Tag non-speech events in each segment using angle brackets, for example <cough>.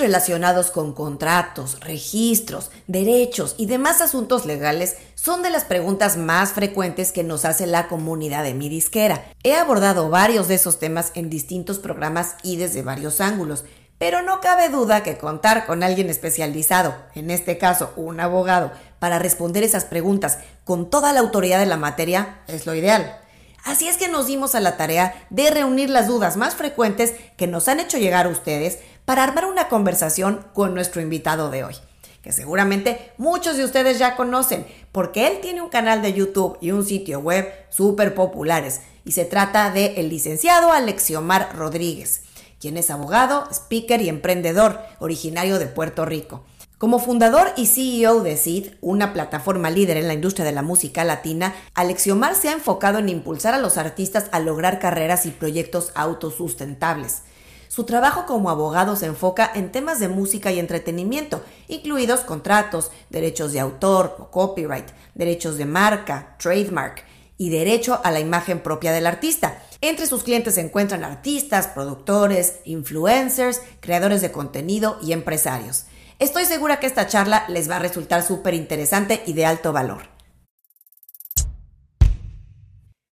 relacionados con contratos, registros, derechos y demás asuntos legales son de las preguntas más frecuentes que nos hace la comunidad de mi disquera. He abordado varios de esos temas en distintos programas y desde varios ángulos, pero no cabe duda que contar con alguien especializado, en este caso un abogado, para responder esas preguntas con toda la autoridad de la materia es lo ideal. Así es que nos dimos a la tarea de reunir las dudas más frecuentes que nos han hecho llegar a ustedes para armar una conversación con nuestro invitado de hoy, que seguramente muchos de ustedes ya conocen, porque él tiene un canal de YouTube y un sitio web súper populares, y se trata de el licenciado Alexiomar Rodríguez, quien es abogado, speaker y emprendedor, originario de Puerto Rico. Como fundador y CEO de SID, una plataforma líder en la industria de la música latina, Alexiomar se ha enfocado en impulsar a los artistas a lograr carreras y proyectos autosustentables. Su trabajo como abogado se enfoca en temas de música y entretenimiento, incluidos contratos, derechos de autor o copyright, derechos de marca, trademark y derecho a la imagen propia del artista. Entre sus clientes se encuentran artistas, productores, influencers, creadores de contenido y empresarios. Estoy segura que esta charla les va a resultar súper interesante y de alto valor.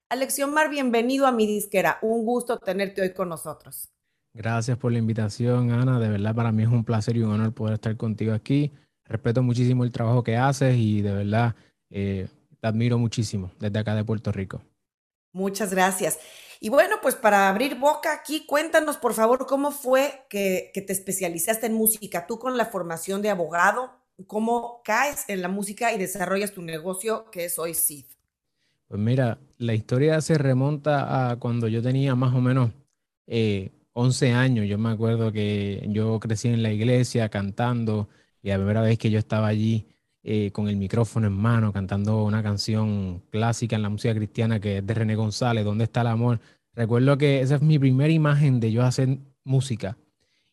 Alexiomar, bienvenido a mi disquera. Un gusto tenerte hoy con nosotros. Gracias por la invitación, Ana. De verdad, para mí es un placer y un honor poder estar contigo aquí. Respeto muchísimo el trabajo que haces y de verdad eh, te admiro muchísimo desde acá de Puerto Rico. Muchas gracias. Y bueno, pues para abrir boca aquí, cuéntanos por favor cómo fue que, que te especializaste en música. Tú con la formación de abogado, ¿cómo caes en la música y desarrollas tu negocio que es hoy SID? Pues mira, la historia se remonta a cuando yo tenía más o menos eh, 11 años, yo me acuerdo que yo crecí en la iglesia cantando y la primera vez que yo estaba allí eh, con el micrófono en mano cantando una canción clásica en la música cristiana que es de René González, ¿Dónde está el amor? Recuerdo que esa es mi primera imagen de yo hacer música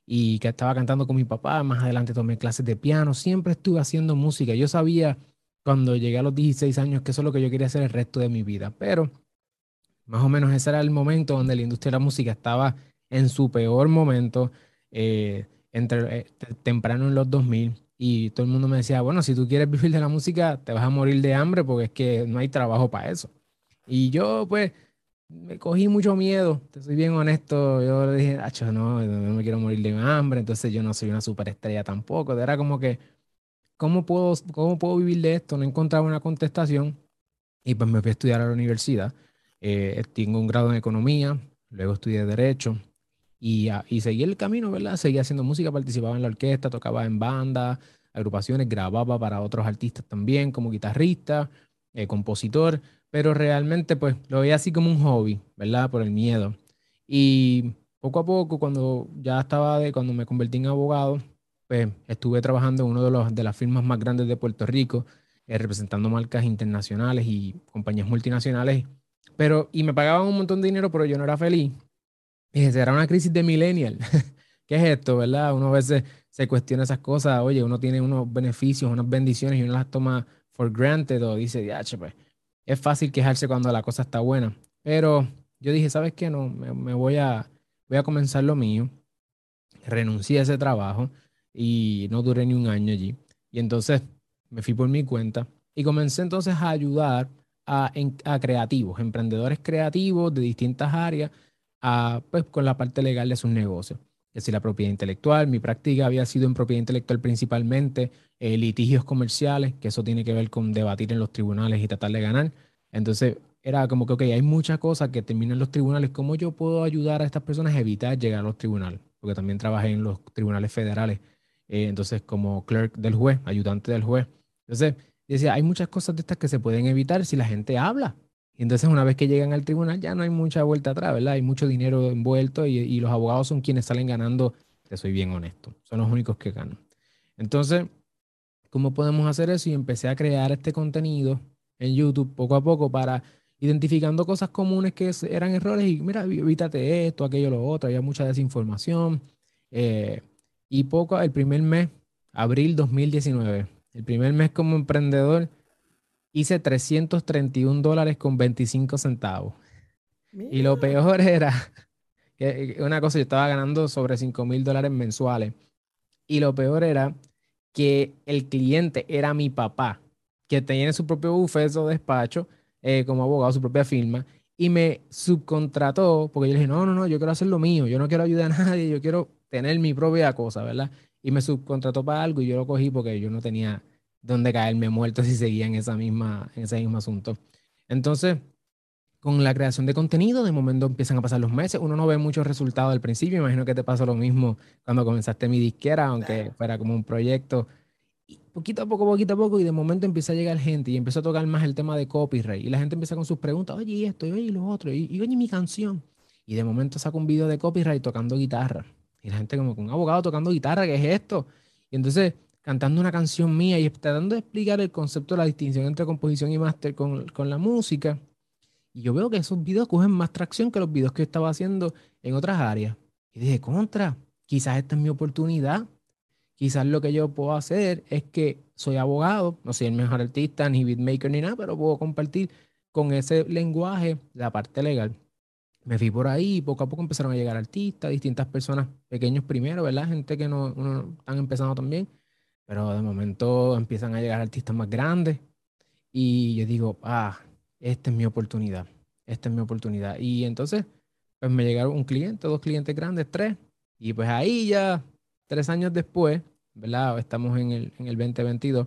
y que estaba cantando con mi papá, más adelante tomé clases de piano, siempre estuve haciendo música. Yo sabía cuando llegué a los 16 años que eso es lo que yo quería hacer el resto de mi vida, pero más o menos ese era el momento donde la industria de la música estaba en su peor momento, eh, entre, eh, temprano en los 2000, y todo el mundo me decía, bueno, si tú quieres vivir de la música, te vas a morir de hambre porque es que no hay trabajo para eso. Y yo, pues, me cogí mucho miedo, te soy bien honesto, yo le dije, no, no me quiero morir de hambre, entonces yo no soy una superestrella tampoco, era como que, ¿cómo puedo, cómo puedo vivir de esto? No encontraba una contestación y pues me fui a estudiar a la universidad. Eh, tengo un grado en economía, luego estudié derecho, y, y seguí el camino, ¿verdad? Seguía haciendo música, participaba en la orquesta, tocaba en bandas, agrupaciones, grababa para otros artistas también como guitarrista, eh, compositor, pero realmente pues lo veía así como un hobby, ¿verdad? Por el miedo. Y poco a poco, cuando ya estaba de, cuando me convertí en abogado, pues estuve trabajando en una de, de las firmas más grandes de Puerto Rico, eh, representando marcas internacionales y compañías multinacionales, pero, y me pagaban un montón de dinero, pero yo no era feliz. Y será una crisis de millennial. <laughs> ¿Qué es esto, verdad? Uno a veces se cuestiona esas cosas. Oye, uno tiene unos beneficios, unas bendiciones y uno las toma for granted o dice, ya, pues, es fácil quejarse cuando la cosa está buena. Pero yo dije, ¿sabes qué? No, me, voy, a, voy a comenzar lo mío. Renuncié a ese trabajo y no duré ni un año allí. Y entonces me fui por mi cuenta y comencé entonces a ayudar a, a creativos, emprendedores creativos de distintas áreas pues, con la parte legal de sus negocios. Es decir, la propiedad intelectual. Mi práctica había sido en propiedad intelectual principalmente, eh, litigios comerciales, que eso tiene que ver con debatir en los tribunales y tratar de ganar. Entonces, era como que, ok, hay muchas cosas que terminan en los tribunales. ¿Cómo yo puedo ayudar a estas personas a evitar llegar a los tribunales? Porque también trabajé en los tribunales federales, eh, entonces como clerk del juez, ayudante del juez. Entonces, decía, hay muchas cosas de estas que se pueden evitar si la gente habla. Entonces una vez que llegan al tribunal ya no hay mucha vuelta atrás, ¿verdad? Hay mucho dinero envuelto y, los abogados son quienes salen ganando, te soy bien honesto, son los únicos que ganan. Entonces, ¿cómo podemos hacer eso? Y empecé a crear este contenido en YouTube poco a poco para identificando cosas comunes que eran errores y mira, evítate esto, aquello, lo otro, había mucha desinformación. Eh, y poco, el primer mes, abril 2019, el primer mes como emprendedor, hice 331 dólares con 25 centavos. Y lo peor <laughs> era que una cosa, yo estaba ganando sobre 5 mil dólares mensuales. Y lo peor era que el cliente era mi papá, que tenía su propio bufete o despacho eh, como abogado, su propia firma, y me subcontrató, porque yo le dije, no, no, no, yo quiero hacer lo mío, yo no quiero ayudar a <laughs> nadie, yo quiero tener mi propia cosa, ¿verdad? Y me subcontrató para algo y yo lo cogí porque yo no tenía dónde caerme muerto <laughs> si seguía en, esa misma, en ese mismo asunto. Entonces, con la creación de contenido, de momento empiezan a pasar los meses, uno no ve muchos resultados al principio, imagino que te pasó lo mismo cuando comenzaste mi disquera, aunque fuera como un proyecto, y poquito a poco, poquito a poco, y de momento empieza a llegar gente y empieza a tocar más el tema de copyright, y la gente empieza con sus preguntas, oye, y esto, y oye, y lo otro, y, oye, mi canción, y de momento saco un video de copyright tocando guitarra, y la gente como, un abogado tocando guitarra, ¿qué es esto? Y entonces cantando una canción mía y tratando de explicar el concepto de la distinción entre composición y máster con, con la música, y yo veo que esos videos cogen más tracción que los videos que estaba haciendo en otras áreas. Y dije, contra, quizás esta es mi oportunidad. Quizás lo que yo puedo hacer es que soy abogado, no soy el mejor artista, ni beatmaker, ni nada, pero puedo compartir con ese lenguaje la parte legal. Me fui por ahí y poco a poco empezaron a llegar artistas, distintas personas, pequeños primero, ¿verdad? Gente que no, no están empezando también, pero de momento empiezan a llegar artistas más grandes. Y yo digo, ah, esta es mi oportunidad, esta es mi oportunidad. Y entonces, pues me llegaron un cliente, dos clientes grandes, tres, y pues ahí ya, tres años después, ¿verdad? Estamos en el, en el 2022,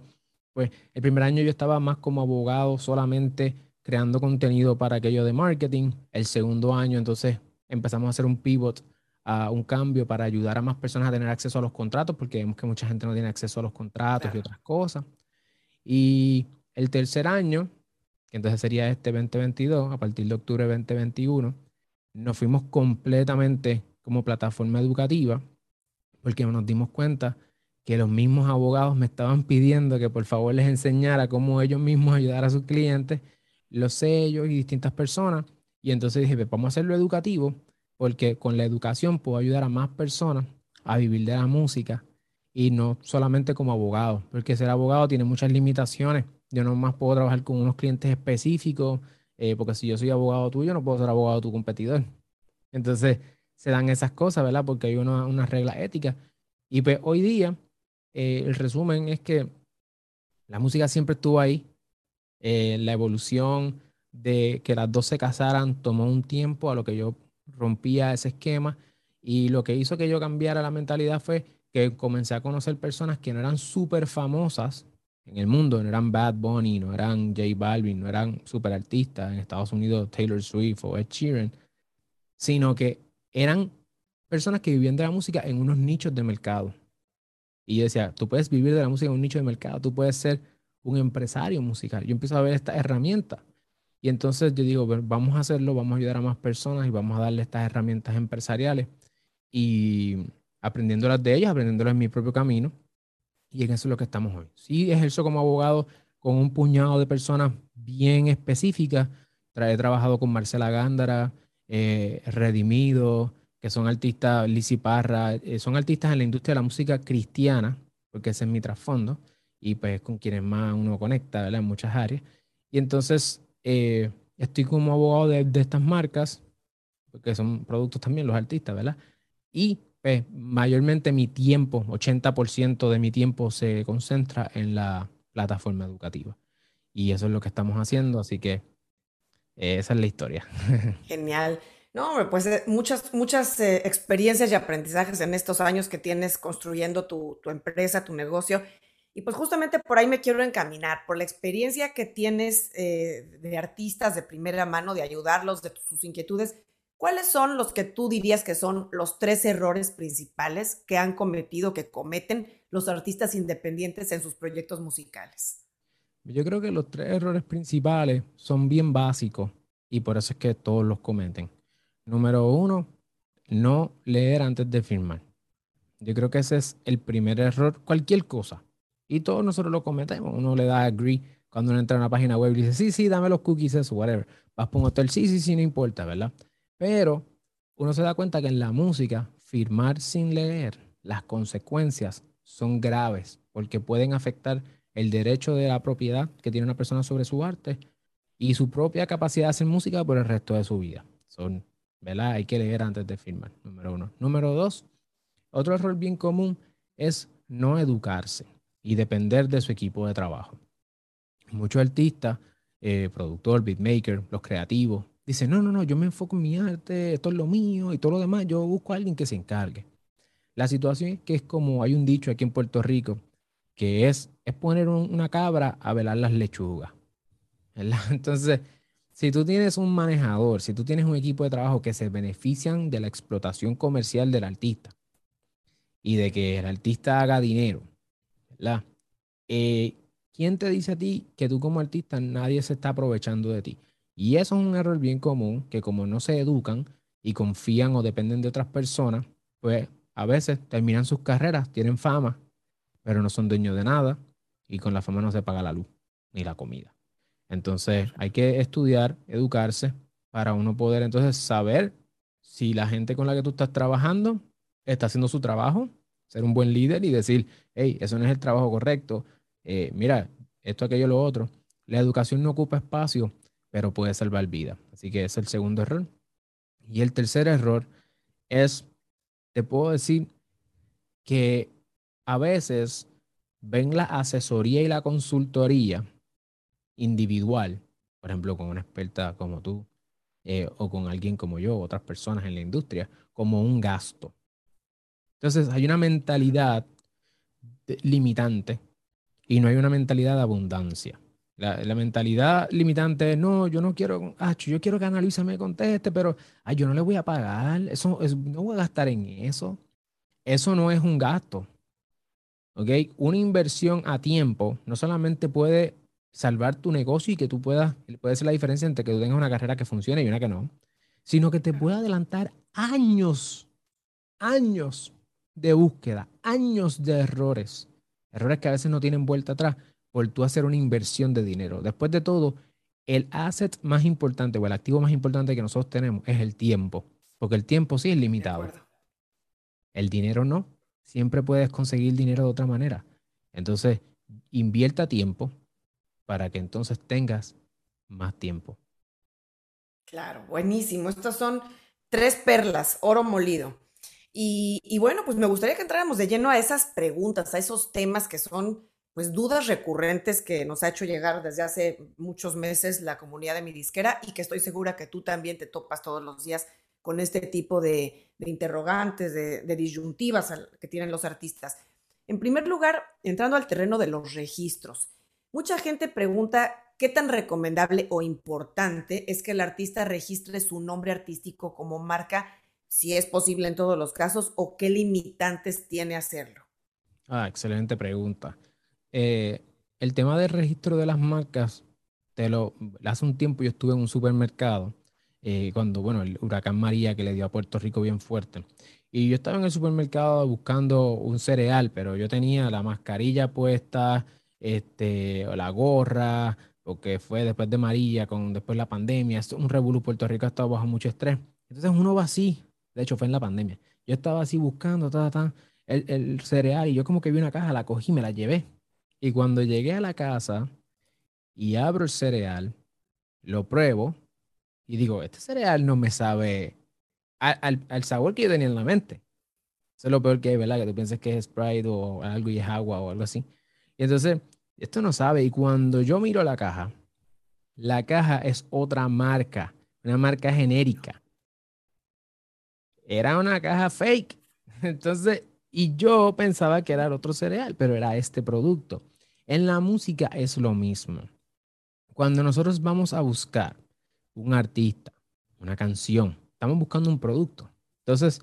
pues el primer año yo estaba más como abogado solamente creando contenido para aquello de marketing. El segundo año, entonces, empezamos a hacer un pivot, a un cambio para ayudar a más personas a tener acceso a los contratos, porque vemos que mucha gente no tiene acceso a los contratos y otras cosas. Y el tercer año, entonces sería este 2022, a partir de octubre 2021, nos fuimos completamente como plataforma educativa, porque nos dimos cuenta que los mismos abogados me estaban pidiendo que por favor les enseñara cómo ellos mismos ayudar a sus clientes, los sellos y distintas personas. Y entonces dije, pues vamos a hacerlo educativo, porque con la educación puedo ayudar a más personas a vivir de la música y no solamente como abogado, porque ser abogado tiene muchas limitaciones yo no más puedo trabajar con unos clientes específicos, eh, porque si yo soy abogado tuyo, no puedo ser abogado de tu competidor. Entonces, se dan esas cosas, ¿verdad? Porque hay una, una regla ética. Y pues hoy día, eh, el resumen es que la música siempre estuvo ahí. Eh, la evolución de que las dos se casaran tomó un tiempo a lo que yo rompía ese esquema. Y lo que hizo que yo cambiara la mentalidad fue que comencé a conocer personas que no eran súper famosas, en el mundo, no eran Bad Bunny, no eran J Balvin, no eran super artistas en Estados Unidos, Taylor Swift o Ed Sheeran, sino que eran personas que vivían de la música en unos nichos de mercado. Y yo decía, tú puedes vivir de la música en un nicho de mercado, tú puedes ser un empresario musical. Yo empiezo a ver esta herramienta. Y entonces yo digo, vamos a hacerlo, vamos a ayudar a más personas y vamos a darle estas herramientas empresariales y aprendiéndolas de ellas, aprendiéndolas en mi propio camino y en eso es lo que estamos hoy. Sí ejerzo como abogado con un puñado de personas bien específicas. He trabajado con Marcela Gándara, eh, Redimido, que son artistas, Lizzy Parra, eh, son artistas en la industria de la música cristiana, porque ese es mi trasfondo, y pues con quienes más uno conecta, ¿verdad? En muchas áreas. Y entonces eh, estoy como abogado de, de estas marcas, porque son productos también los artistas, ¿verdad? Y pues, mayormente mi tiempo, 80% de mi tiempo se concentra en la plataforma educativa. Y eso es lo que estamos haciendo, así que eh, esa es la historia. <laughs> Genial. No, pues eh, muchas, muchas eh, experiencias y aprendizajes en estos años que tienes construyendo tu, tu, empresa, tu negocio. Y pues justamente por ahí me quiero encaminar, por la experiencia que tienes de artistas de primera mano, de ayudarlos, de sus inquietudes. ¿Cuáles son los que tú dirías que son los tres errores principales que han cometido, que cometen los artistas independientes en sus proyectos musicales? Yo creo que los tres errores principales son bien básicos y por eso es que todos los cometen. Número uno, no leer antes de firmar. Yo creo que ese es el primer error, cualquier cosa. Y todos nosotros lo cometemos. Uno le da agree cuando uno entra a una página web y dice, sí, sí, dame los cookies, eso, whatever. Vas por un hotel, sí, sí, sí, no importa, ¿verdad? Pero uno se da cuenta que en la música, firmar sin leer, las consecuencias son graves porque pueden afectar el derecho de la propiedad que tiene una persona sobre su arte y su propia capacidad de hacer música por el resto de su vida. Son, ¿verdad? Hay que leer antes de firmar, número uno. Número dos, otro error bien común es no educarse y depender de su equipo de trabajo. Muchos artistas, eh, productor, beatmaker, los creativos, dicen, no, no, no, yo me enfoco en mi arte, esto es lo mío y todo lo demás, yo busco a alguien que se encargue. La situación es que es como hay un dicho aquí en Puerto Rico, que es, es poner una cabra a velar las lechugas. <laughs> Entonces, si tú tienes un manejador, si tú tienes un equipo de trabajo que se benefician de la explotación comercial del artista y de que el artista haga dinero, ¿verdad? Eh, ¿Quién te dice a ti que tú como artista nadie se está aprovechando de ti? Y eso es un error bien común, que como no se educan y confían o dependen de otras personas, pues a veces terminan sus carreras, tienen fama, pero no son dueños de nada y con la fama no se paga la luz ni la comida. Entonces hay que estudiar, educarse para uno poder entonces saber si la gente con la que tú estás trabajando está haciendo su trabajo, ser un buen líder y decir, hey, eso no es el trabajo correcto, eh, mira, esto, aquello, lo otro. La educación no ocupa espacio, pero puede salvar vida. Así que es el segundo error. Y el tercer error es, te puedo decir que a veces ven la asesoría y la consultoría individual, por ejemplo, con una experta como tú eh, o con alguien como yo, otras personas en la industria, como un gasto. Entonces hay una mentalidad limitante y no hay una mentalidad de abundancia. La, mentalidad limitante es, no, yo no quiero, ah, yo quiero que Ana me conteste, pero ay, yo no le voy a pagar, eso, no voy a gastar en eso. Eso no es un gasto. ¿Ok? Una inversión a tiempo no solamente puede salvar tu negocio y que tú puedas, puede ser la diferencia entre que tú tengas una carrera que funcione y una que no, sino que te puede adelantar años, años de búsqueda, años de errores, errores que a veces no tienen vuelta atrás por tú hacer una inversión de dinero. Después de todo, el asset más importante o el activo más importante que nosotros tenemos es el tiempo, porque el tiempo sí es limitado. El dinero no. Siempre puedes conseguir dinero de otra manera. Entonces, invierta tiempo, para que entonces tengas más tiempo. Claro, buenísimo. Estas son tres perlas, oro molido. Y, bueno, pues me gustaría que entráramos de lleno a esas preguntas, a esos temas que son pues dudas recurrentes que nos ha hecho llegar desde hace muchos meses la comunidad de mi disquera y que estoy segura que tú también te topas todos los días con este tipo de, interrogantes, de, de disyuntivas que tienen los artistas. En primer lugar, entrando al terreno de los registros. Mucha gente pregunta qué tan recomendable o importante es que el artista registre su nombre artístico como marca, si es posible en todos los casos, o qué limitantes tiene hacerlo. Ah, excelente pregunta. Eh, el tema del registro de las marcas, te lo, hace un tiempo yo estuve en un supermercado, eh, cuando, bueno, el huracán María que le dio a Puerto Rico bien fuerte. Y yo estaba en el supermercado buscando un cereal, pero yo tenía la mascarilla puesta, este, la gorra, porque fue después de María, con después la pandemia, es un revolú, Puerto Rico ha estado bajo mucho estrés. Entonces uno va así, de hecho fue en la pandemia. Yo estaba así buscando el, el cereal y yo como que vi una caja, la cogí, me la llevé. Y cuando llegué a la casa y abro el cereal, lo pruebo y digo, este cereal no me sabe al, al, sabor que yo tenía en la mente. Eso es lo peor que hay, ¿verdad? Que tú piensas que es Sprite o algo y es agua o algo así. Y entonces, esto no sabe. Y cuando yo miro la caja, la caja es otra marca, una marca genérica. Era una caja fake. <laughs> Entonces, y yo pensaba que era otro cereal, pero era este producto. En la música es lo mismo. Cuando nosotros vamos a buscar un artista, una canción, estamos buscando un producto. Entonces,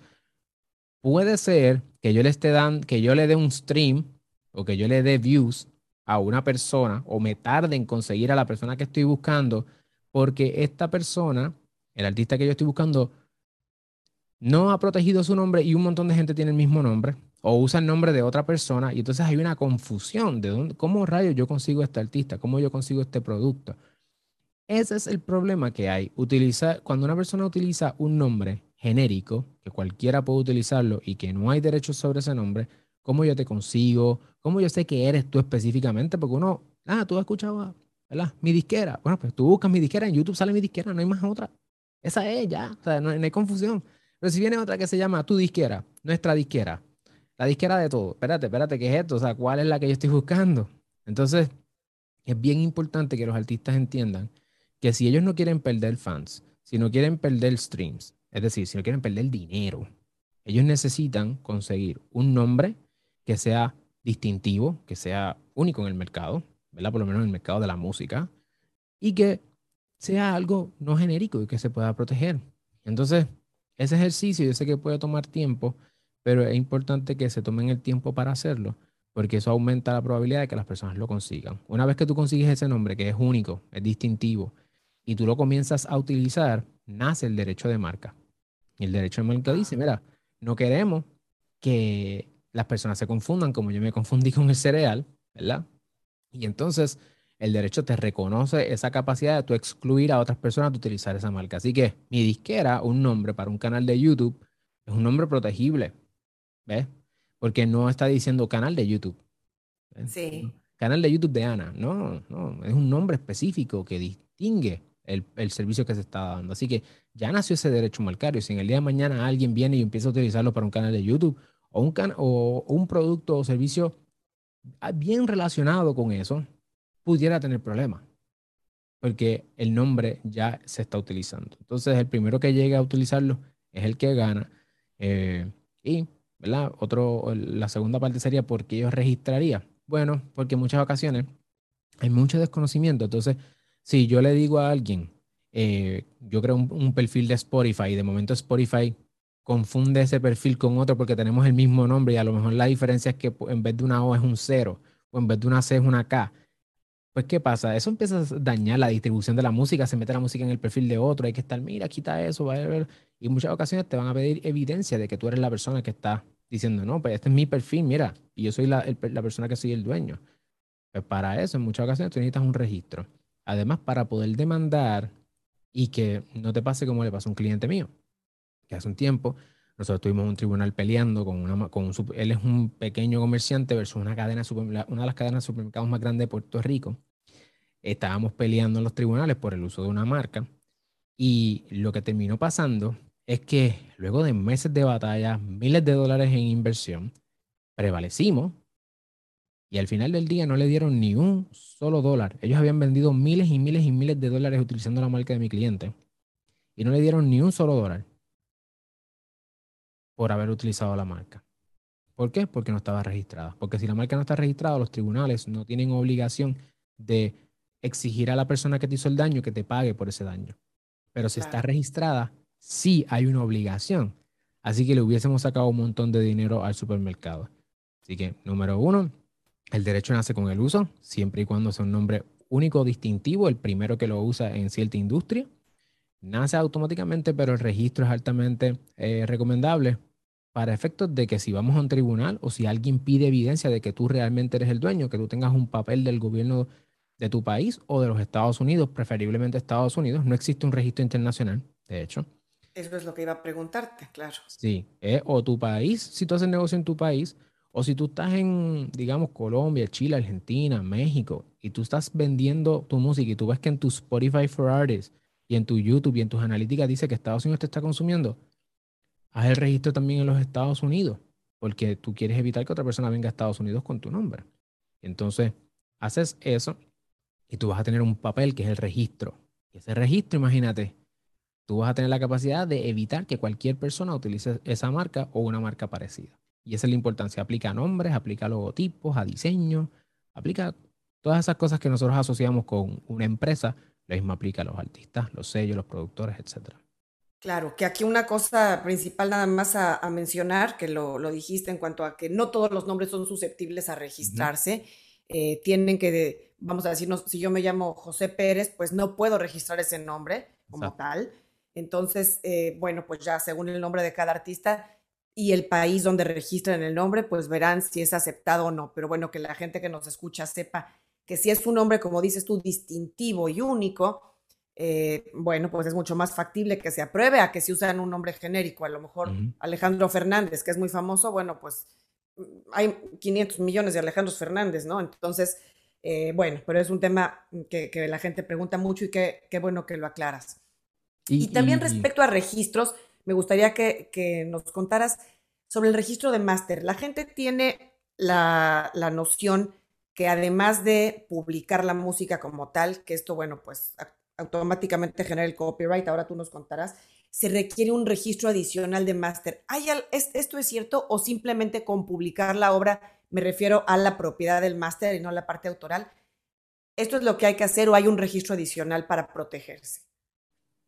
puede ser que yo le esté que yo le dé un stream o que yo le dé views a una persona o me tarde en conseguir a la persona que estoy buscando, porque esta persona, el artista que yo estoy buscando, no ha protegido su nombre y un montón de gente tiene el mismo nombre o usa el nombre de otra persona y entonces hay una confusión de dónde, cómo rayos yo consigo este artista, cómo yo consigo este producto. Ese es el problema que hay. Utilizar, cuando una persona utiliza un nombre genérico, que cualquiera puede utilizarlo y que no hay derechos sobre ese nombre, ¿cómo yo te consigo? ¿Cómo yo sé que eres tú específicamente? Porque uno, ah, tú has escuchado, ¿verdad? Mi disquera. Bueno, pues tú buscas mi disquera, en YouTube sale mi disquera, no hay más otra. Esa es ya, o sea, no, hay confusión. Pero si viene otra que se llama tu disquera, nuestra disquera, la disquera de todo. Espérate, espérate, ¿qué es esto? O sea, ¿cuál es la que yo estoy buscando? Entonces, es bien importante que los artistas entiendan que si ellos no quieren perder fans, si no quieren perder streams, es decir, si no quieren perder dinero, ellos necesitan conseguir un nombre que sea distintivo, que sea único en el mercado, ¿verdad? Por lo menos en el mercado de la música, y que sea algo no genérico y que se pueda proteger. Entonces, ese ejercicio yo sé que puede tomar tiempo, pero es importante que se tomen el tiempo para hacerlo, porque eso aumenta la probabilidad de que las personas lo consigan. Una vez que tú consigues ese nombre, que es único, es distintivo, y tú lo comienzas a utilizar, nace el derecho de marca. Y el derecho de marca dice, mira, no queremos que las personas se confundan como yo me confundí con el cereal, ¿verdad? Y entonces el derecho te reconoce esa capacidad de tú excluir a otras personas de utilizar esa marca. Así que mi disquera, un nombre para un canal de YouTube, es un nombre protegible, ¿ves? Porque no está diciendo canal de YouTube. Sí. Canal de YouTube de Ana, no, no, es un nombre específico que distingue el, servicio que se está dando. Así que ya nació ese derecho marcario. Si en el día de mañana alguien viene y empieza a utilizarlo para un canal de YouTube o un, o un producto o servicio bien relacionado con eso, pudiera tener problemas, porque el nombre ya se está utilizando. Entonces, el primero que llegue a utilizarlo es el que gana. Eh, y, ¿verdad? La segunda parte sería por qué yo registraría. Bueno, porque en muchas ocasiones hay mucho desconocimiento. Entonces, si yo le digo a alguien, eh, yo creo un, perfil de Spotify y de momento Spotify confunde ese perfil con otro porque tenemos el mismo nombre y a lo mejor la diferencia es que en vez de una O es un cero o en vez de una C es una K. Pues, ¿qué pasa? Eso empieza a dañar la distribución de la música, se mete la música en el perfil de otro, hay que estar, mira, quita eso, va a ver. Y en muchas ocasiones te van a pedir evidencia de que tú eres la persona que está diciendo, no, pues este es mi perfil, mira, y yo soy la, la persona que soy el dueño. Pues para eso, en muchas ocasiones tú necesitas un registro. Además, para poder demandar y que no te pase como le pasó a un cliente mío, que hace un tiempo nosotros tuvimos un tribunal peleando con una con un, él es un pequeño comerciante versus una cadena una de las cadenas de supermercados más grandes de Puerto Rico. Estábamos peleando en los tribunales por el uso de una marca y lo que terminó pasando es que luego de meses de batalla, miles de dólares en inversión, prevalecimos y al final del día no le dieron ni un solo dólar. Ellos habían vendido miles y miles y miles de dólares utilizando la marca de mi cliente y no le dieron ni un solo dólar por haber utilizado la marca. ¿Por qué? Porque no estaba registrada. Porque si la marca no está registrada, los tribunales no tienen obligación de exigir a la persona que te hizo el daño que te pague por ese daño. Pero si está registrada, sí hay una obligación. Así que le hubiésemos sacado un montón de dinero al supermercado. Así que, número uno, el derecho nace con el uso, siempre y cuando sea un nombre único, distintivo, el primero que lo usa en cierta industria nace automáticamente, pero el registro es altamente eh, recomendable para efectos de que si vamos a un tribunal o si alguien pide evidencia de que tú realmente eres el dueño, que tú tengas un papel del gobierno de tu país o de los Estados Unidos, preferiblemente Estados Unidos, no existe un registro internacional, de hecho. Eso es lo que iba a preguntarte, claro. Sí, o tu país, si tú haces negocio en tu país, o si tú estás en, digamos, Colombia, Chile, Argentina, México, y tú estás vendiendo tu música y tú ves que en tu Spotify for Artists y en tu YouTube y en tus analíticas dice que Estados Unidos te está consumiendo, haz el registro también en los Estados Unidos, porque tú quieres evitar que otra persona venga a Estados Unidos con tu nombre. Entonces, haces eso y tú vas a tener un papel que es el registro. Y ese registro, imagínate, tú vas a tener la capacidad de evitar que cualquier persona utilice esa marca o una marca parecida. Y esa es la importancia. Aplica a nombres, aplica a logotipos, a diseño, aplica todas esas cosas que nosotros asociamos con una empresa lo mismo aplica a los artistas, los sellos, los productores, etc. Claro, que aquí una cosa principal nada más a, mencionar, que lo, dijiste en cuanto a que no todos los nombres son susceptibles a registrarse. Eh, tienen que, vamos a decirnos, si yo me llamo José Pérez, pues no puedo registrar ese nombre como tal. Entonces, eh, bueno, pues ya según el nombre de cada artista y el país donde registran el nombre, pues verán si es aceptado o no. Pero bueno, que la gente que nos escucha sepa que si es un nombre, como dices tú, distintivo y único, eh, bueno, pues es mucho más factible que se apruebe a que si usan un nombre genérico. A lo mejor Alejandro Fernández, que es muy famoso, bueno, pues mm, hay 500 millones de Alejandros Fernández, ¿no? Entonces, eh, bueno, pero es un tema que, la gente pregunta mucho y qué bueno que lo aclaras. Y, también respecto a registros, me gustaría que, que nos contaras sobre el registro de máster. La gente tiene la, la, noción que además de publicar la música como tal, que esto, bueno, pues automáticamente genera el copyright, ahora tú nos contarás, se requiere un registro adicional de máster. ¿Esto es cierto o simplemente con publicar la obra me refiero a la propiedad del máster y no a la parte autoral? ¿Esto es lo que hay que hacer o hay un registro adicional para protegerse?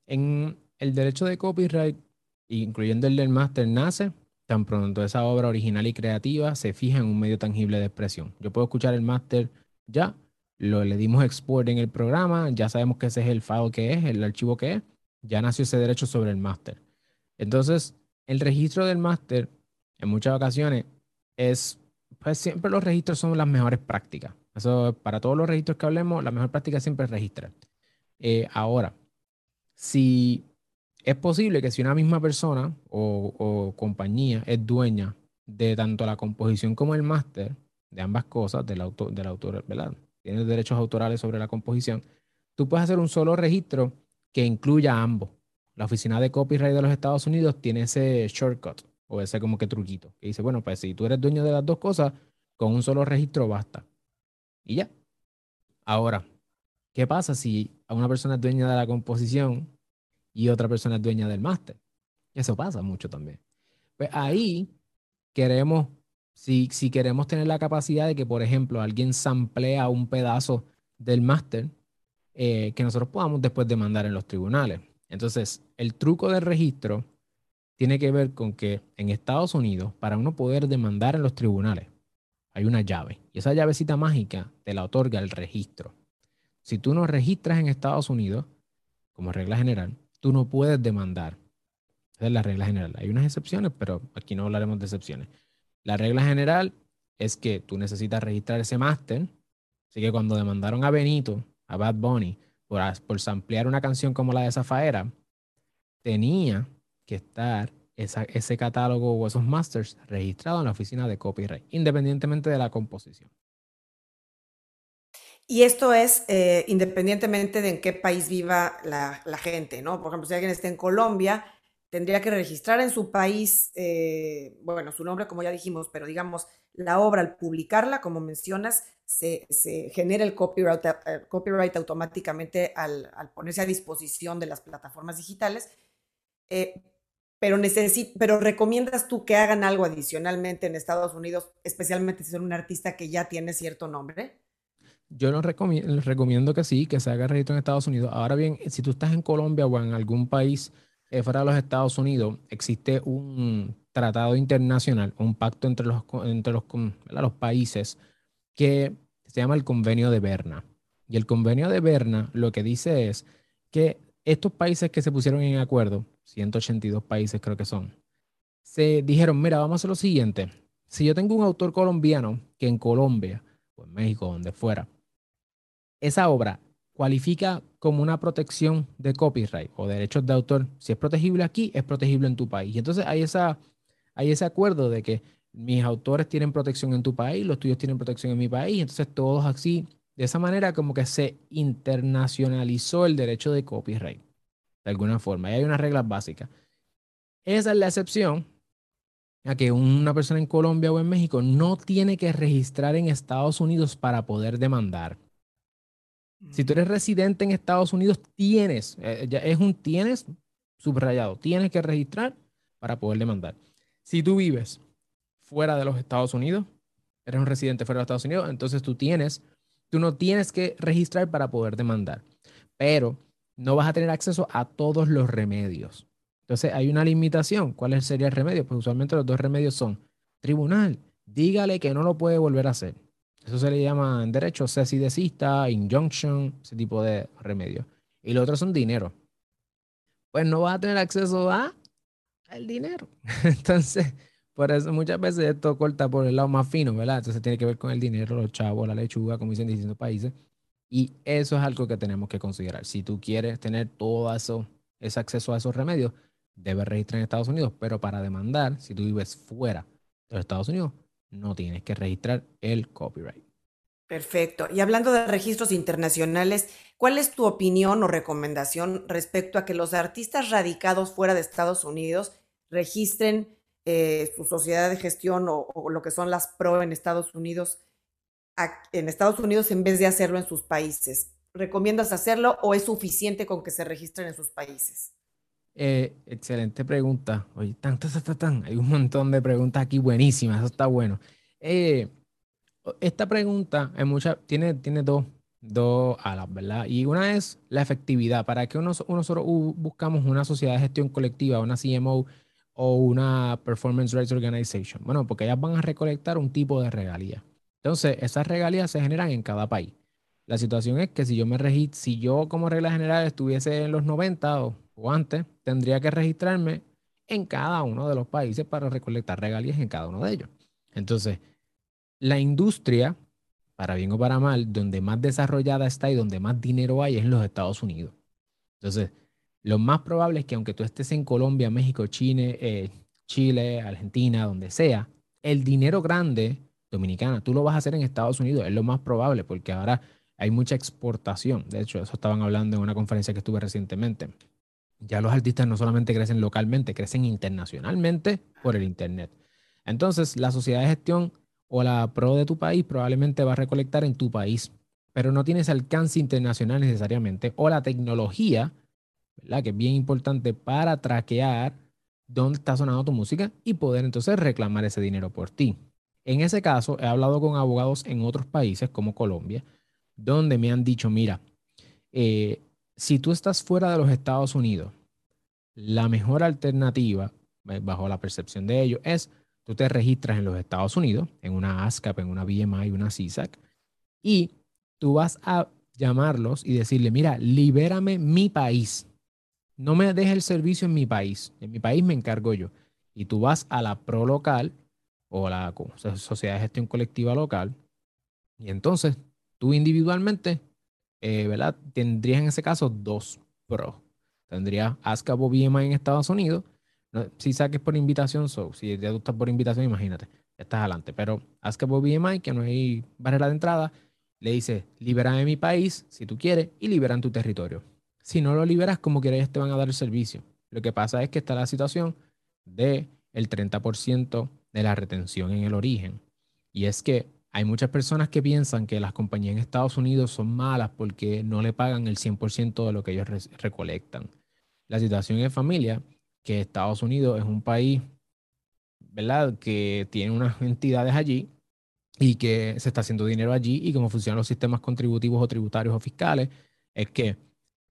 En el derecho de copyright, incluyendo el del máster, nace tan pronto esa obra original y creativa se fija en un medio tangible de expresión. Yo puedo escuchar el máster ya, lo, le dimos export en el programa, ya sabemos que ese es el file que es, el archivo que es, ya nació ese derecho sobre el máster. Entonces, el registro del máster, en muchas ocasiones, es, pues siempre los registros son las mejores prácticas. Para todos los registros que hablemos, la mejor práctica siempre es registrar. Eh, ahora, si es posible que si una misma persona o, compañía es dueña de tanto la composición como el máster, de ambas cosas, del autor, del autor, ¿verdad? Tiene derechos autorales sobre la composición, tú puedes hacer un solo registro que incluya ambos. La oficina de copyright de los Estados Unidos tiene ese shortcut o ese como que truquito que dice, bueno, pues si tú eres dueño de las dos cosas, con un solo registro basta. Y ya. Ahora, ¿qué pasa si una persona es dueña de la composición y otra persona es dueña del máster? Eso pasa mucho también. Pues ahí queremos, si, si queremos tener la capacidad de que, por ejemplo, alguien samplea un pedazo del máster, eh, que nosotros podamos después demandar en los tribunales. Entonces, el truco del registro tiene que ver con que en Estados Unidos, para uno poder demandar en los tribunales, hay una llave. Y esa llavecita mágica te la otorga el registro. Si tú no registras en Estados Unidos, como regla general, tú no puedes demandar. Esa es la regla general. Hay unas excepciones, pero aquí no hablaremos de excepciones. La regla general es que tú necesitas registrar ese máster. Así que cuando demandaron a Benito a Bad Bunny por, por samplear una canción como la de Zafaera, tenía que estar ese catálogo o esos masters registrados en la oficina de copyright, independientemente de la composición. Y esto es eh, independientemente de en qué país viva la, gente, ¿no? Por ejemplo, si alguien está en Colombia, tendría que registrar en su país, eh, bueno, su nombre, como ya dijimos, pero digamos, la obra al publicarla, como mencionas, se, genera el copyright, eh, copyright automáticamente al, ponerse a disposición de las plataformas digitales. Pero, pero recomiendas tú que hagan algo adicionalmente en Estados Unidos, especialmente si son un artista que ya tiene cierto nombre. Yo no recomiendo, recomiendo que sí, que se haga registro en Estados Unidos. Ahora bien, si tú estás en Colombia o en algún país eh, fuera de los Estados Unidos, existe un tratado internacional, un pacto entre los, entre los, los países que se llama el Convenio de Berna. Y el Convenio de Berna lo que dice es que estos países que se pusieron en acuerdo, 182 países creo que son, se dijeron, mira, vamos a hacer lo siguiente. Si yo tengo un autor colombiano que en Colombia o en México, donde fuera, esa obra cualifica como una protección de copyright o derechos de autor, si es protegible aquí, es protegible en tu país. Y entonces hay, esa, hay ese acuerdo de que mis autores tienen protección en tu país, los tuyos tienen protección en mi país, entonces todos así, de esa manera como que se internacionalizó el derecho de copyright, de alguna forma, y hay unas reglas básicas. Esa es la excepción a que una persona en Colombia o en México no tiene que registrar en Estados Unidos para poder demandar. Si tú eres mm. residente en Estados Unidos, tienes, eh, ya es un tienes subrayado, tienes que registrar para poder demandar. Si tú vives fuera de los Estados Unidos, eres un residente fuera de los Estados Unidos, entonces tú tienes, tú no tienes que registrar para poder demandar, pero no vas a tener acceso a todos los remedios. Entonces hay una limitación. ¿Cuál sería el remedio? Pues usualmente los dos remedios son tribunal, dígale que no lo puede volver a hacer. Eso se le llama en derecho cesi desista, injunction, ese tipo de remedios. Y los otros son dinero. Pues no vas a tener acceso a el dinero. <laughs> Entonces, por eso muchas veces esto corta por el lado más fino, ¿verdad? Entonces tiene que ver con el dinero, los chavos, la lechuga, como dicen en distintos países. Y eso es algo que tenemos que considerar. Si tú quieres tener todo eso, ese acceso a esos remedios, debes registrar en Estados Unidos, pero para demandar, si tú vives fuera de Estados Unidos, no tienes que registrar el copyright. Perfecto. Y hablando de registros internacionales, ¿cuál es tu opinión o recomendación respecto a que los artistas radicados fuera de Estados Unidos registren eh, su sociedad de gestión o, lo que son las PRO en Estados Unidos, en Estados Unidos en vez de hacerlo en sus países. ¿Recomiendas hacerlo o es suficiente con que se registren en sus países? Eh, excelente pregunta. Oye, tan, tan, tan, hay un montón de preguntas aquí buenísimas, eso está bueno. Eh, esta pregunta tiene, tiene dos, alas, ¿verdad? Y una es la efectividad. ¿Para qué nosotros buscamos una sociedad de gestión colectiva, una CMO o una Performance Rights Organization? Bueno, porque ellas van a recolectar un tipo de regalía. Entonces, esas regalías se generan en cada país. La situación es que si yo me registro, si yo como regla general estuviese en los 90 o, o antes, tendría que registrarme en cada uno de los países para recolectar regalías en cada uno de ellos. Entonces, la industria, para bien o para mal, donde más desarrollada está y donde más dinero hay es en los Estados Unidos. Entonces, lo más probable es que aunque tú estés en Colombia, México, Chile, eh, Chile, Argentina, donde sea, el dinero grande dominicana, tú lo vas a hacer en Estados Unidos, es lo más probable, porque ahora hay mucha exportación. De hecho, eso estaban hablando en una conferencia que estuve recientemente. Ya los artistas no solamente crecen localmente, crecen internacionalmente por el Internet. Entonces, la sociedad de gestión o la pro de tu país probablemente va a recolectar en tu país, pero no tienes alcance internacional necesariamente, o la tecnología, ¿verdad? que es bien importante para traquear dónde está sonando tu música y poder entonces reclamar ese dinero por ti. En ese caso, he hablado con abogados en otros países como Colombia, donde me han dicho, mira, eh, si tú estás fuera de los Estados Unidos, la mejor alternativa, eh, bajo la percepción de ellos, es Tú te registras en los Estados Unidos, en una ASCAP, en una BMI, una CISAC, y tú vas a llamarlos y decirle, mira, libérame mi país. No me dejes el servicio en mi país. En mi país me encargo yo. Y tú vas a la PRO local o la Sociedad de Gestión Colectiva local. Y entonces tú individualmente, eh, ¿verdad? Tendrías en ese caso dos PRO. Tendrías ASCAP BMI en Estados Unidos si saques por invitación, so, si ya tú estás por invitación, imagínate, estás adelante. Pero por BMI, que no hay barrera de entrada, le dices, libera mi país, si tú quieres, y liberan tu territorio. Si no lo liberas, como quieras, te van a dar el servicio. Lo que pasa es que está la situación de el 30% de la retención en el origen. Y es que hay muchas personas que piensan que las compañías en Estados Unidos son malas porque no le pagan el 100% de lo que ellos recolectan. La situación en familia que Estados Unidos es un país, ¿verdad?, que tiene unas entidades allí y que se está haciendo dinero allí y cómo funcionan los sistemas contributivos o tributarios o fiscales, es que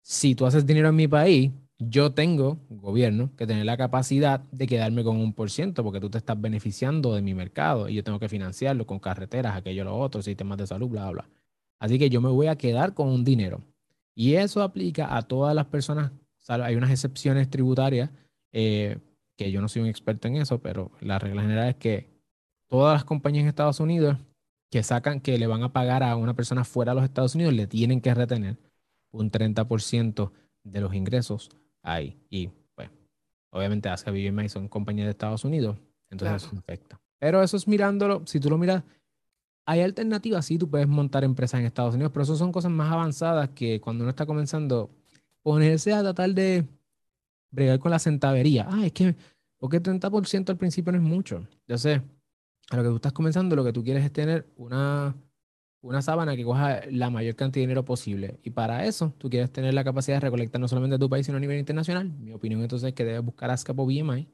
si tú haces dinero en mi país, yo tengo, gobierno, que tener la capacidad de quedarme con un por ciento porque tú te estás beneficiando de mi mercado y yo tengo que financiarlo con carreteras, aquello, lo otro, sistemas de salud, bla, bla. Así que yo me voy a quedar con un dinero. Y eso aplica a todas las personas, hay unas excepciones tributarias eh, que yo no soy un experto en eso, pero la regla general es que todas las compañías en Estados Unidos que sacan, que le van a pagar a una persona fuera de los Estados Unidos, le tienen que retener un 30% de los ingresos ahí. Y pues, obviamente Aska BMI son compañías de Estados Unidos, entonces eso afecta. Pero eso es mirándolo, si tú lo miras, hay alternativas, sí, tú puedes montar empresas en Estados Unidos, pero eso son cosas más avanzadas que cuando uno está comenzando, ponerse a tratar de bregar con la centavería. Ah, es que, porque 30% al principio no es mucho. Ya sé, a lo que tú estás comenzando, lo que tú quieres es tener una, una sábana que coja la mayor cantidad de dinero posible. Y para eso, tú quieres tener la capacidad de recolectar no solamente a tu país, sino a nivel internacional. Mi opinión entonces es que debes buscar ASCAP o BMI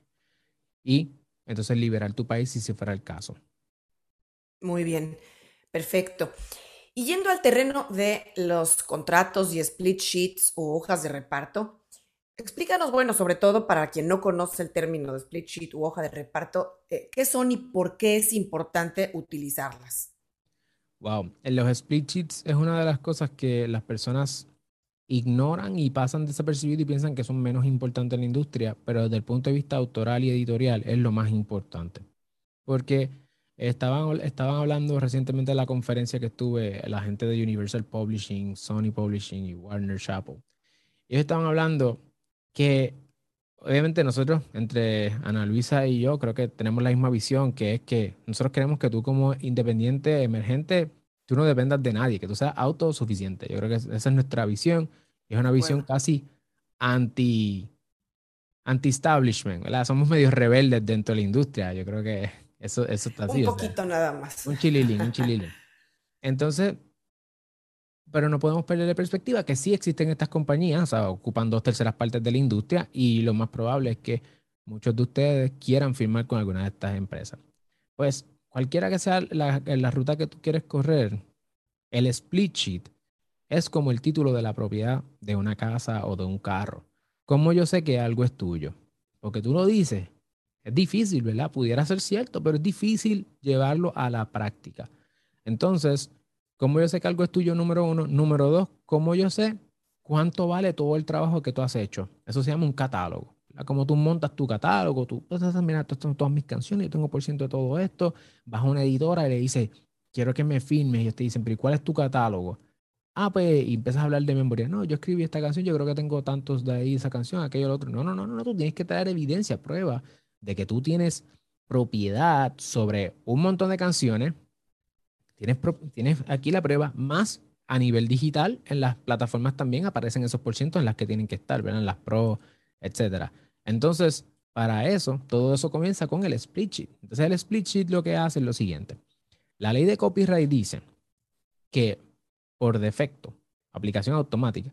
y entonces liberar tu país si se fuera el caso. Muy bien, perfecto. Y yendo al terreno de los contratos y split sheets o hojas de reparto, Explícanos, bueno, sobre todo para quien no conoce el término de split sheet u hoja de reparto, eh, ¿qué son y por qué es importante utilizarlas? Wow, en los split sheets es una de las cosas que las personas ignoran y pasan desapercibidos y piensan que son menos importantes en la industria, pero desde el punto de vista autoral y editorial es lo más importante. Porque estaban, estaban hablando recientemente de la conferencia que estuve, la gente de Universal Publishing, Sony Publishing y Warner Chappell. Ellos estaban hablando que obviamente nosotros, entre Ana Luisa y yo, creo que tenemos la misma visión, que es que nosotros queremos que tú como independiente, emergente, tú no dependas de nadie, que tú seas autosuficiente. Yo creo que esa es nuestra visión. Es una visión casi anti, anti-establishment, ¿verdad? Somos medio rebeldes dentro de la industria. Yo creo que eso, eso está así. Un poquito nada más. Un chililín, un chililín. <laughs> Entonces, pero no podemos perder de perspectiva que sí existen estas compañías, o sea, ocupan dos terceras partes de la industria y lo más probable es que muchos de ustedes quieran firmar con alguna de estas empresas. Pues cualquiera que sea la, ruta que tú quieres correr, el split sheet es como el título de la propiedad de una casa o de un carro. ¿Cómo yo sé que algo es tuyo? Porque tú lo dices. Es difícil, ¿verdad? Pudiera ser cierto, pero es difícil llevarlo a la práctica. Entonces, ¿cómo yo sé que algo es tuyo? Número uno. Número dos, ¿cómo yo sé cuánto vale todo el trabajo que tú has hecho? Eso se llama un catálogo. Como tú montas tu catálogo, tú pues, mira, estas son todas mis canciones, yo tengo por ciento de todo esto, vas a una editora y le dices, quiero que me firmes, y ellos te dicen, pero cuál es tu catálogo? Ah, pues, y empiezas a hablar de memoria. No, yo escribí esta canción, yo creo que tengo tantos de ahí, esa canción, aquello, el otro. No, no, no, no, tú tienes que traer evidencia, prueba de que tú tienes propiedad sobre un montón de canciones. Tienes, aquí la prueba, más a nivel digital, en las plataformas también aparecen esos por en las que tienen que estar, ¿verdad? En las pro, etcétera. Entonces, para eso, todo eso comienza con el split sheet. Entonces, el split sheet lo que hace es lo siguiente. La ley de copyright dice que por defecto, aplicación automática,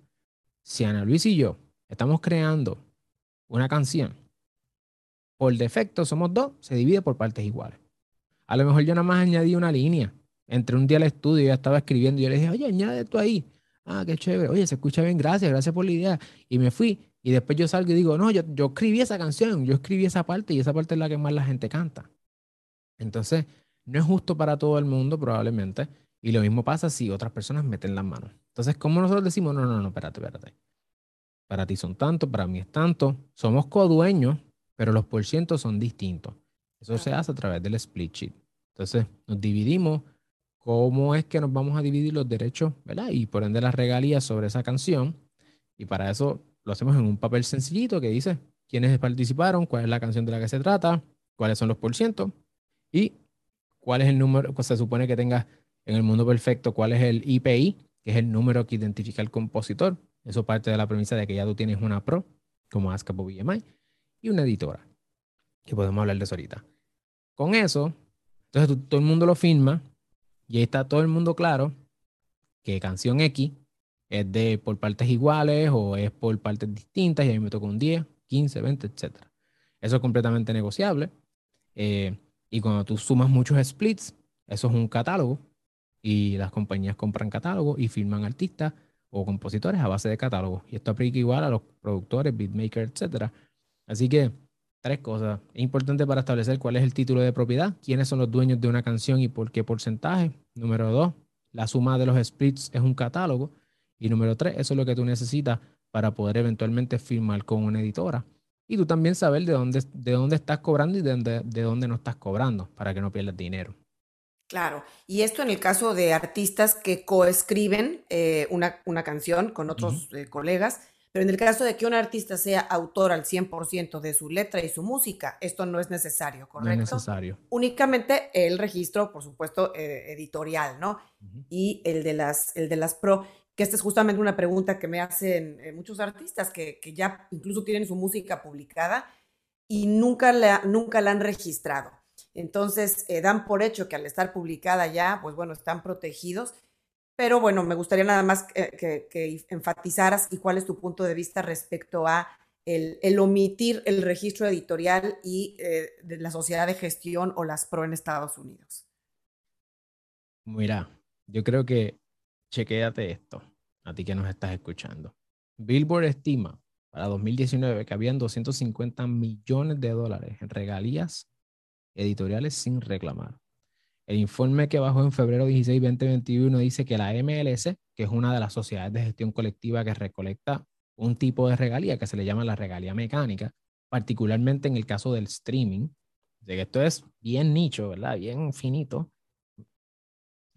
si Ana Luis y yo estamos creando una canción, por defecto somos dos, se divide por partes iguales. A lo mejor yo nada más añadí una línea. Entre un día al estudio, ya estaba escribiendo y yo le dije, oye, añade esto ahí. Ah, qué chévere. Oye, se escucha bien, gracias, gracias por la idea. Y me fui. Y después yo salgo y digo, no, yo, yo escribí esa canción, yo escribí esa parte y esa parte es la que más la gente canta. Entonces, no es justo para todo el mundo probablemente. Y lo mismo pasa si otras personas meten las manos. Entonces, ¿cómo nosotros decimos, no, no, no, espérate, espérate. Para ti son tanto, para mí es tanto. Somos codueños, pero los porcientos son distintos. Eso se hace a través del split sheet. Entonces, nos dividimos cómo es que nos vamos a dividir los derechos, ¿verdad? Y por ende las regalías sobre esa canción. Y para eso lo hacemos en un papel sencillito que dice quiénes participaron, cuál es la canción de la que se trata, cuáles son los porcientos y cuál es el número, pues se supone que tenga en el mundo perfecto cuál es el IPI, que es el número que identifica el compositor. Eso parte de la premisa de que ya tú tienes una pro, como ASCAP o BMI, y una editora, que podemos hablar de eso ahorita. Con eso, entonces todo el mundo lo firma y ahí está todo el mundo claro que canción X es de por partes iguales o es por partes distintas y a mí me toca un 10, 15, 20, etc. Eso es completamente negociable. Eh, y cuando tú sumas muchos splits, eso es un catálogo y las compañías compran catálogos y firman artistas o compositores a base de catálogos. Y esto aplica igual a los productores, beatmakers, etc. Así que tres cosas. Es importante para establecer cuál es el título de propiedad, quiénes son los dueños de una canción y por qué porcentaje. Número dos, la suma de los splits es un catálogo. Y número tres, eso es lo que tú necesitas para poder eventualmente firmar con una editora. Y tú también saber de dónde, de dónde estás cobrando y de dónde, de dónde no estás cobrando para que no pierdas dinero. Claro, y esto en el caso de artistas que coescriben eh, una, una, canción con otros eh, colegas, pero en el caso de que un artista sea autor al 100% de su letra y su música, esto no es necesario, ¿correcto? No es necesario. Únicamente el registro, por supuesto, eh, editorial, ¿no? Y el de, las, el de las pro, que esta es justamente una pregunta que me hacen muchos artistas que, que, ya incluso tienen su música publicada y nunca la, nunca la han registrado. Entonces, eh, dan por hecho que al estar publicada ya, pues bueno, están protegidos. Pero bueno, me gustaría nada más que, enfatizaras y cuál es tu punto de vista respecto a el, omitir el registro editorial y eh, de la sociedad de gestión o las PRO en Estados Unidos. Mira, yo creo que chequéate esto, a ti que nos estás escuchando. Billboard estima para 2019 que habían 250 millones de dólares en regalías editoriales sin reclamar. El informe que bajó en febrero 16, 2021 dice que la MLC, que es una de las sociedades de gestión colectiva que recolecta un tipo de regalía que se le llama la regalía mecánica, particularmente en el caso del streaming, de que esto es bien nicho, ¿verdad? Bien finito,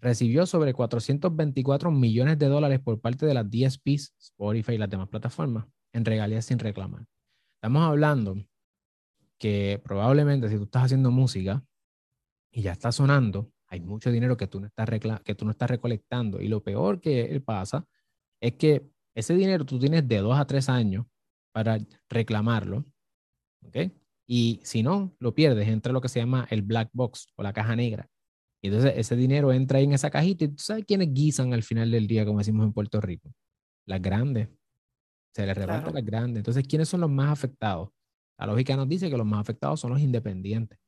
recibió sobre 424 millones de dólares por parte de las DSPs, Spotify y las demás plataformas, en regalías sin reclamar. Estamos hablando que probablemente si tú estás haciendo música y ya está sonando, hay mucho dinero que tú no estás, que tú no estás recolectando. Y lo peor que pasa es que ese dinero tú tienes de dos a tres años para reclamarlo. ¿ok? Y si no, lo pierdes, entra lo que se llama el black box o la caja negra. Y entonces ese dinero entra ahí en esa cajita y tú sabes quiénes guisan al final del día, como decimos en Puerto Rico. Las grandes. Se les reparten a las grandes. Entonces, ¿quiénes son los más afectados? La lógica nos dice que los más afectados son los independientes.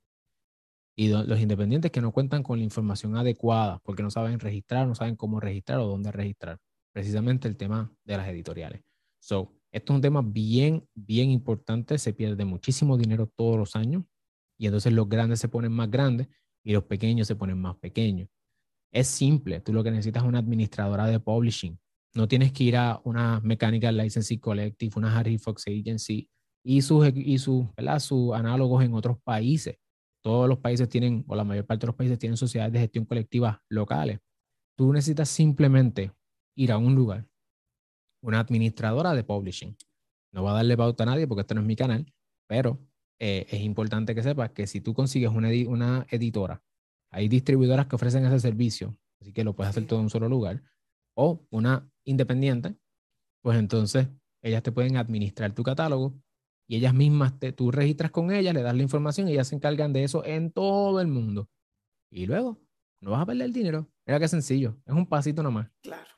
Y los independientes que no cuentan con la información adecuada porque no saben registrar, no saben cómo registrar o dónde registrar. Precisamente el tema de las editoriales. So, esto es un tema bien, bien importante. Se pierde muchísimo dinero todos los años y entonces los grandes se ponen más grandes y los pequeños se ponen más pequeños. Es simple, tú lo que necesitas es una administradora de publishing. No tienes que ir a una Mechanical Licensing Collective, una Harry Fox Agency y sus, y sus, sus análogos en otros países. Todos los países tienen, o la mayor parte de los países tienen sociedades de gestión colectiva locales. Tú necesitas simplemente ir a un lugar, una administradora de publishing. No va a darle pauta a nadie porque este no es mi canal, pero eh, es importante que sepas que si tú consigues una, una editora, hay distribuidoras que ofrecen ese servicio, así que lo puedes hacer todo en un solo lugar, o una independiente, pues entonces ellas te pueden administrar tu catálogo y ellas mismas, te, tú registras con ellas, le das la información y ellas se encargan de eso en todo el mundo. Y luego, no vas a perder el dinero. Mira qué sencillo, es un pasito nomás. Claro,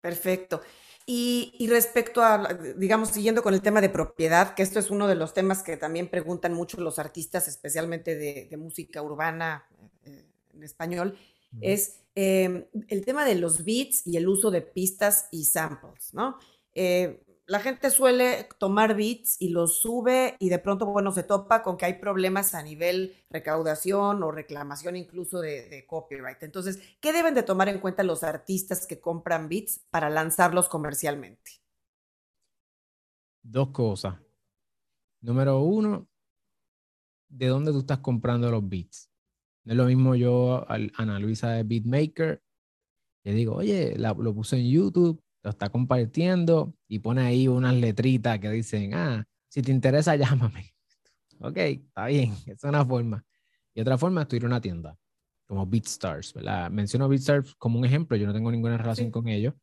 perfecto. Y, respecto a, digamos, siguiendo con el tema de propiedad, que esto es uno de los temas que también preguntan mucho los artistas, especialmente de, música urbana eh, en español, es em, el tema de los beats y el uso de pistas y samples, ¿no? Eh, la gente suele tomar beats y los sube y de pronto, bueno, se topa con que hay problemas a nivel recaudación o reclamación incluso de, copyright. Entonces, ¿qué deben de tomar en cuenta los artistas que compran beats para lanzarlos comercialmente? Dos cosas. Número uno, ¿de dónde tú estás comprando los beats? No es lo mismo yo, Ana Luisa de Beatmaker, le digo, oye, lo puse en YouTube, lo está compartiendo y pone ahí unas letritas que dicen, ah, si te interesa, <laughs> llámame. Ok, está bien, es una forma. Y otra forma es tú ir a una tienda, como BeatStars, ¿verdad? Menciono BeatStars como un ejemplo, yo no tengo ninguna relación con ellos.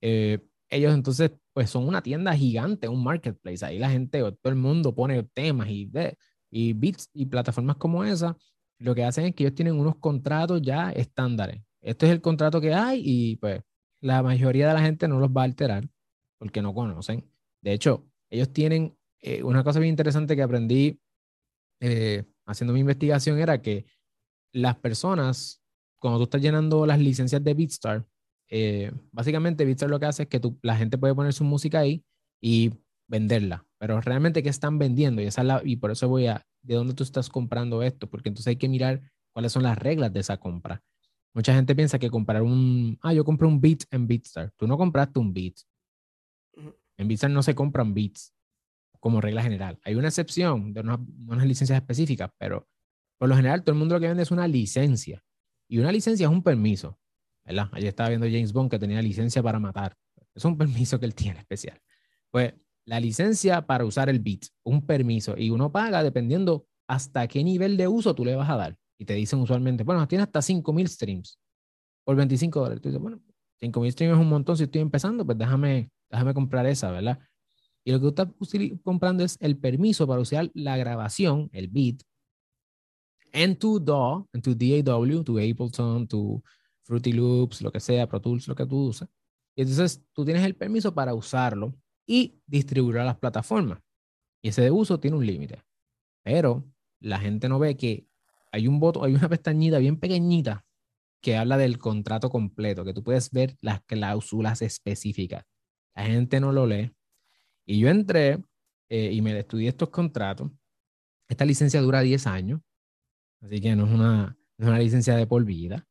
Eh, ellos entonces, pues son una tienda gigante, un marketplace. Ahí la gente, todo el mundo pone temas y, y beats y plataformas como esa. Lo que hacen es que ellos tienen unos contratos ya estándares. Este es el contrato que hay y pues la mayoría de la gente no los va a alterar porque no conocen. De hecho, ellos tienen eh, una cosa bien interesante que aprendí eh, haciendo mi investigación era que las personas, cuando tú estás llenando las licencias de BeatStar, eh, básicamente BeatStar lo que hace es que la gente puede poner su música ahí y venderla, pero realmente qué están vendiendo y, esa y por eso voy a, ¿de dónde tú estás comprando esto? Porque entonces hay que mirar cuáles son las reglas de esa compra. Mucha gente piensa que comprar un, ah, yo compré un beat en Beatstar. Tú no compraste un beat. En Beatstar no se compran beats como regla general. Hay una excepción de unas, licencias específicas, pero por lo general todo el mundo lo que vende es una licencia. Y una licencia es un permiso, ¿verdad? Ayer estaba viendo James Bond que tenía licencia para matar. Es un permiso que él tiene especial. Pues la licencia para usar el beat, un permiso, y uno paga dependiendo hasta qué nivel de uso tú le vas a dar y te dicen usualmente, bueno, tienes hasta 5000 streams por 25 dólares. Tú dices, bueno, 5000 streams es un montón si estoy empezando, pues déjame, déjame comprar esa, ¿verdad? Y lo que tú estás comprando es el permiso para usar la grabación, el beat, en tu DAW, en tu DAW, tu Ableton, tu Fruity Loops, lo que sea, Pro Tools, lo que tú uses. Y entonces tú tienes el permiso para usarlo y distribuirlo a las plataformas. Y ese de uso tiene un límite. Pero la gente no ve que hay un voto, hay una pestañita bien pequeñita que habla del contrato completo, que tú puedes ver las cláusulas específicas. La gente no lo lee. Y yo entré eh, y me estudié estos contratos. Esta licencia dura 10 años, así que no es una, una licencia de por vida.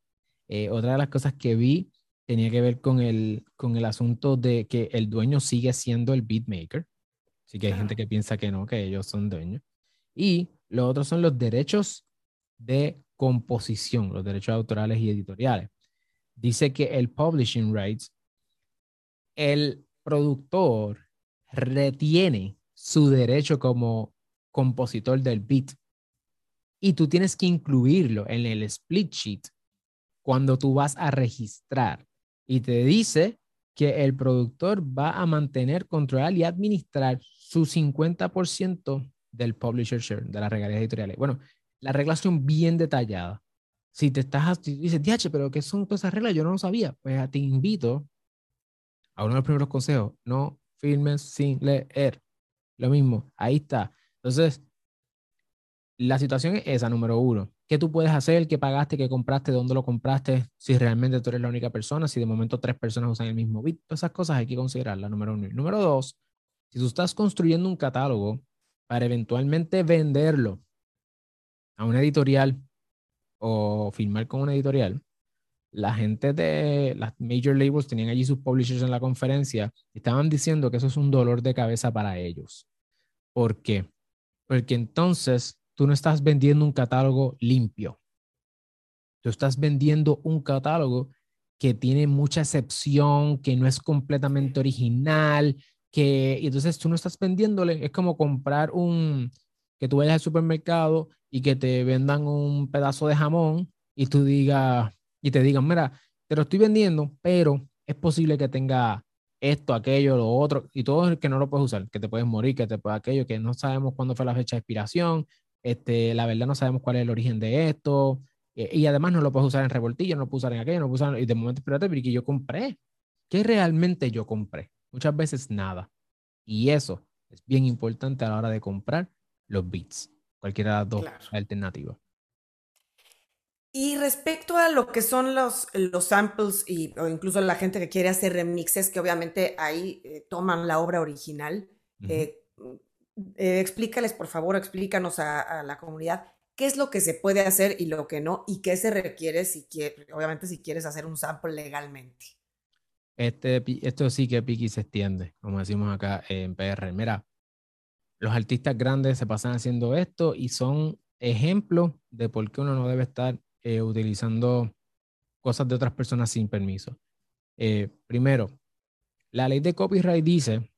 Eh, otra de las cosas que vi tenía que ver con el, con el asunto de que el dueño sigue siendo el beatmaker. Así que hay gente que piensa que no, que ellos son dueños. Y lo otro son los derechos de composición, los derechos autorales y editoriales. Dice que el publishing rights, el productor retiene su derecho como compositor del beat y tú tienes que incluirlo en el split sheet cuando tú vas a registrar y te dice que el productor va a mantener, controlar y administrar su 50% del publisher share, de las regalías editoriales. Bueno, la reglas son bien detalladas. Si te estás, dices, diache, pero ¿qué son todas esas reglas? Yo no lo sabía. Pues te invito a uno de los primeros consejos, no firmes sin leer. Lo mismo, ahí está. Entonces, la situación es esa, número uno. ¿Qué tú puedes hacer? ¿Qué pagaste? ¿Qué compraste? ¿Dónde lo compraste? Si realmente tú eres la única persona, si de momento tres personas usan el mismo bit, todas esas cosas hay que considerarlas, número uno. Número dos, si tú estás construyendo un catálogo para eventualmente venderlo a una editorial o firmar con una editorial, la gente de las major labels tenían allí sus publishers en la conferencia y estaban diciendo que eso es un dolor de cabeza para ellos. ¿Por qué? Porque entonces tú no estás vendiendo un catálogo limpio. Tú estás vendiendo un catálogo que tiene mucha excepción, que no es completamente original, que y entonces tú no estás vendiéndole, es como comprar un, que tú vayas al supermercado y que te vendan un pedazo de jamón y tú digas, y te digan, mira, te lo estoy vendiendo, pero es posible que tenga esto, aquello, lo otro, y todo el que no lo puedes usar, que te puedes morir, que te puede aquello, que no sabemos cuándo fue la fecha de expiración, este, la verdad no sabemos cuál es el origen de esto, eh, y además no lo puedes usar en revoltillo, no lo puedes usar en aquello, no lo puedes usar, y de momento, espérate, pero que yo compré, ¿qué realmente yo compré? Muchas veces nada. Y eso es bien importante a la hora de comprar los bits, cualquiera de las dos alternativas. Y respecto a lo que son los, los samples y, o incluso la gente que quiere hacer remixes, que obviamente ahí eh, toman la obra original, eh, eh, explícales, por favor, explícanos a, la comunidad qué es lo que se puede hacer y lo que no, y qué se requiere si obviamente si quieres hacer un sample legalmente. Este, esto sí que piqui se extiende, como decimos acá en PR. Mira, los artistas grandes se pasan haciendo esto y son ejemplos de por qué uno no debe estar eh, utilizando cosas de otras personas sin permiso. Eh, primero, la ley de copyright dice,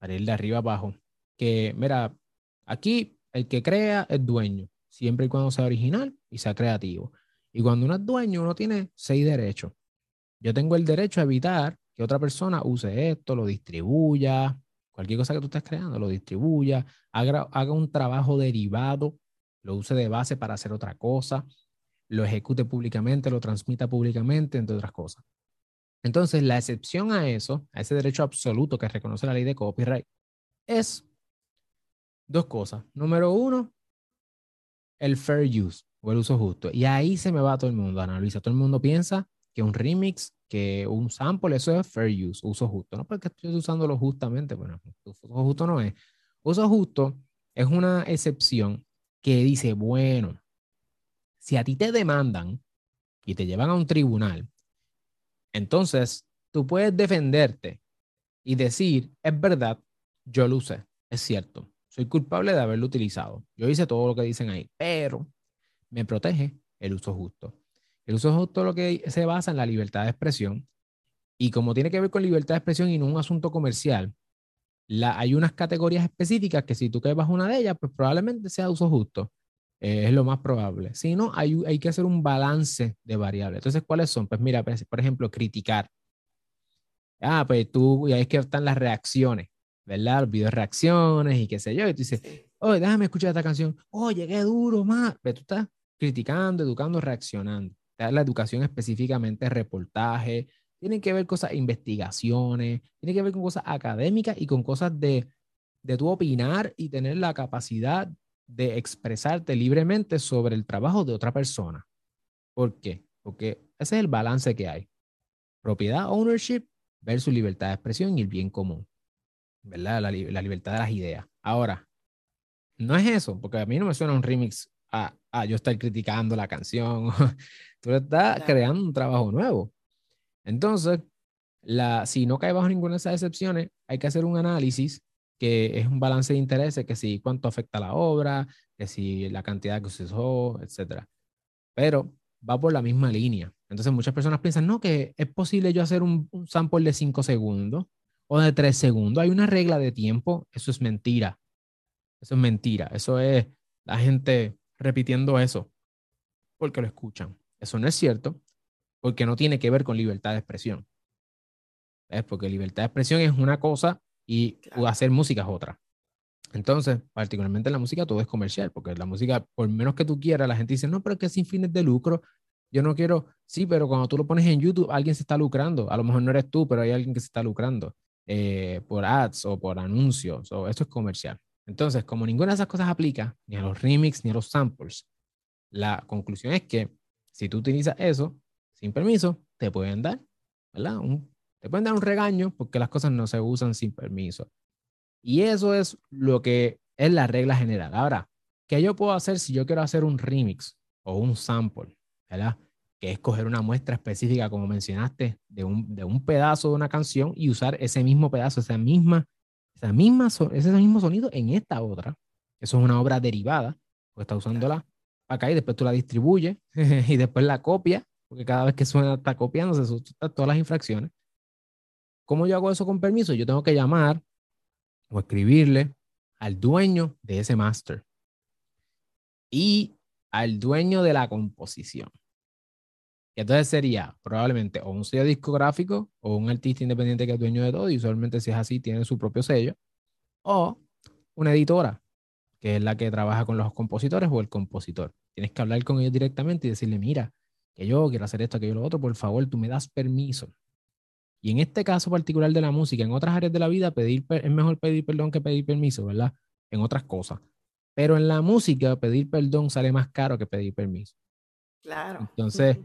para ir de arriba abajo, que, mira, aquí el que crea es dueño, siempre y cuando sea original y sea creativo. Y cuando uno es dueño, uno tiene seis derechos. Yo tengo el derecho a evitar que otra persona use esto, lo distribuya, cualquier cosa que tú estés creando, lo distribuya, haga, haga un trabajo derivado, lo use de base para hacer otra cosa lo ejecute públicamente, lo transmita públicamente, entre otras cosas. Entonces, la excepción a eso, a ese derecho absoluto que reconoce la ley de copyright, es dos cosas. Número uno, el fair use o el uso justo. Y ahí se me va todo el mundo, Ana Luisa. Todo el mundo piensa que un remix, que un sample, eso es fair use, uso justo. No porque estoy usándolo justamente, bueno, uso justo no es. Uso justo es una excepción que dice, bueno, si a ti te demandan y te llevan a un tribunal, entonces tú puedes defenderte y decir, es verdad, yo lo usé, es cierto, soy culpable de haberlo utilizado. Yo hice todo lo que dicen ahí, pero me protege el uso justo. El uso justo lo que se basa en la libertad de expresión y como tiene que ver con libertad de expresión y no un asunto comercial, la, hay unas categorías específicas que si tú caes bajo una de ellas, pues probablemente sea uso justo. Eh, es lo más probable. Si no, hay, hay que hacer un balance de variables. Entonces, ¿cuáles son? Pues mira, pues, por ejemplo, criticar. Ah, pues tú, y ahí es que están las reacciones, ¿verdad? Los videos reacciones y qué sé yo. Y tú dices, oye, déjame escuchar esta canción. Oye, qué duro, más. Pero tú estás criticando, educando, reaccionando. La educación específicamente, reportaje, tienen que ver cosas, investigaciones, tiene que ver con cosas académicas y con cosas de, de tu opinar y tener la capacidad de expresarte libremente sobre el trabajo de otra persona. ¿Por qué? Porque ese es el balance que hay. Propiedad, ownership versus libertad de expresión y el bien común. ¿Verdad? La, libertad de las ideas. Ahora, no es eso, porque a mí no me suena un remix a, yo estar criticando la canción. <laughs> Tú estás creando un trabajo nuevo. Entonces, la, si no cae bajo ninguna de esas excepciones, hay que hacer un análisis que es un balance de intereses, que si cuánto afecta la obra, que si la cantidad que se usó, etc. Pero va por la misma línea. Entonces muchas personas piensan, no, que es posible yo hacer un, sample de 5 segundos o de 3 segundos. Hay una regla de tiempo. Eso es mentira. Eso es mentira. Eso es la gente repitiendo eso porque lo escuchan. Eso no es cierto porque no tiene que ver con libertad de expresión. Es porque libertad de expresión es una cosa y hacer música es otra. Entonces, particularmente en la música, todo es comercial, porque la música, por menos que tú quieras, la gente dice, no, pero es que sin fines de lucro, yo no quiero, sí, pero cuando tú lo pones en YouTube, alguien se está lucrando. A lo mejor no eres tú, pero hay alguien que se está lucrando eh, por ads o por anuncios, o esto es comercial. Entonces, como ninguna de esas cosas aplica, ni a los remix ni a los samples, la conclusión es que si tú utilizas eso sin permiso, te pueden dar, ¿verdad? te pueden dar un regaño porque las cosas no se usan sin permiso. Y eso es lo que es la regla general. Ahora, ¿qué yo puedo hacer si yo quiero hacer un remix o un sample? ¿Verdad? Que es coger una muestra específica, como mencionaste, de un, de un pedazo de una canción y usar ese mismo pedazo, esa misma, esa misma, ese mismo sonido en esta otra. Eso es una obra derivada, pues está usándola acá y después tú la distribuyes <laughs> y después la copia, porque cada vez que suena está copiando, se sustituyen todas las infracciones. ¿Cómo yo hago eso con permiso? Yo tengo que llamar o escribirle al dueño de ese máster y al dueño de la composición. Entonces sería probablemente o un sello discográfico o un artista independiente que es dueño de todo, y usualmente si es así tiene su propio sello, o una editora, que es la que trabaja con los compositores o el compositor. Tienes que hablar con ellos directamente y decirle, mira, que yo quiero hacer esto, aquello, lo otro, por favor, tú me das permiso. Y en este caso particular de la música, en otras áreas de la vida, pedir, es mejor pedir perdón que pedir permiso, ¿verdad? En otras cosas. Pero en la música, pedir perdón sale más caro que pedir permiso. Claro. Entonces,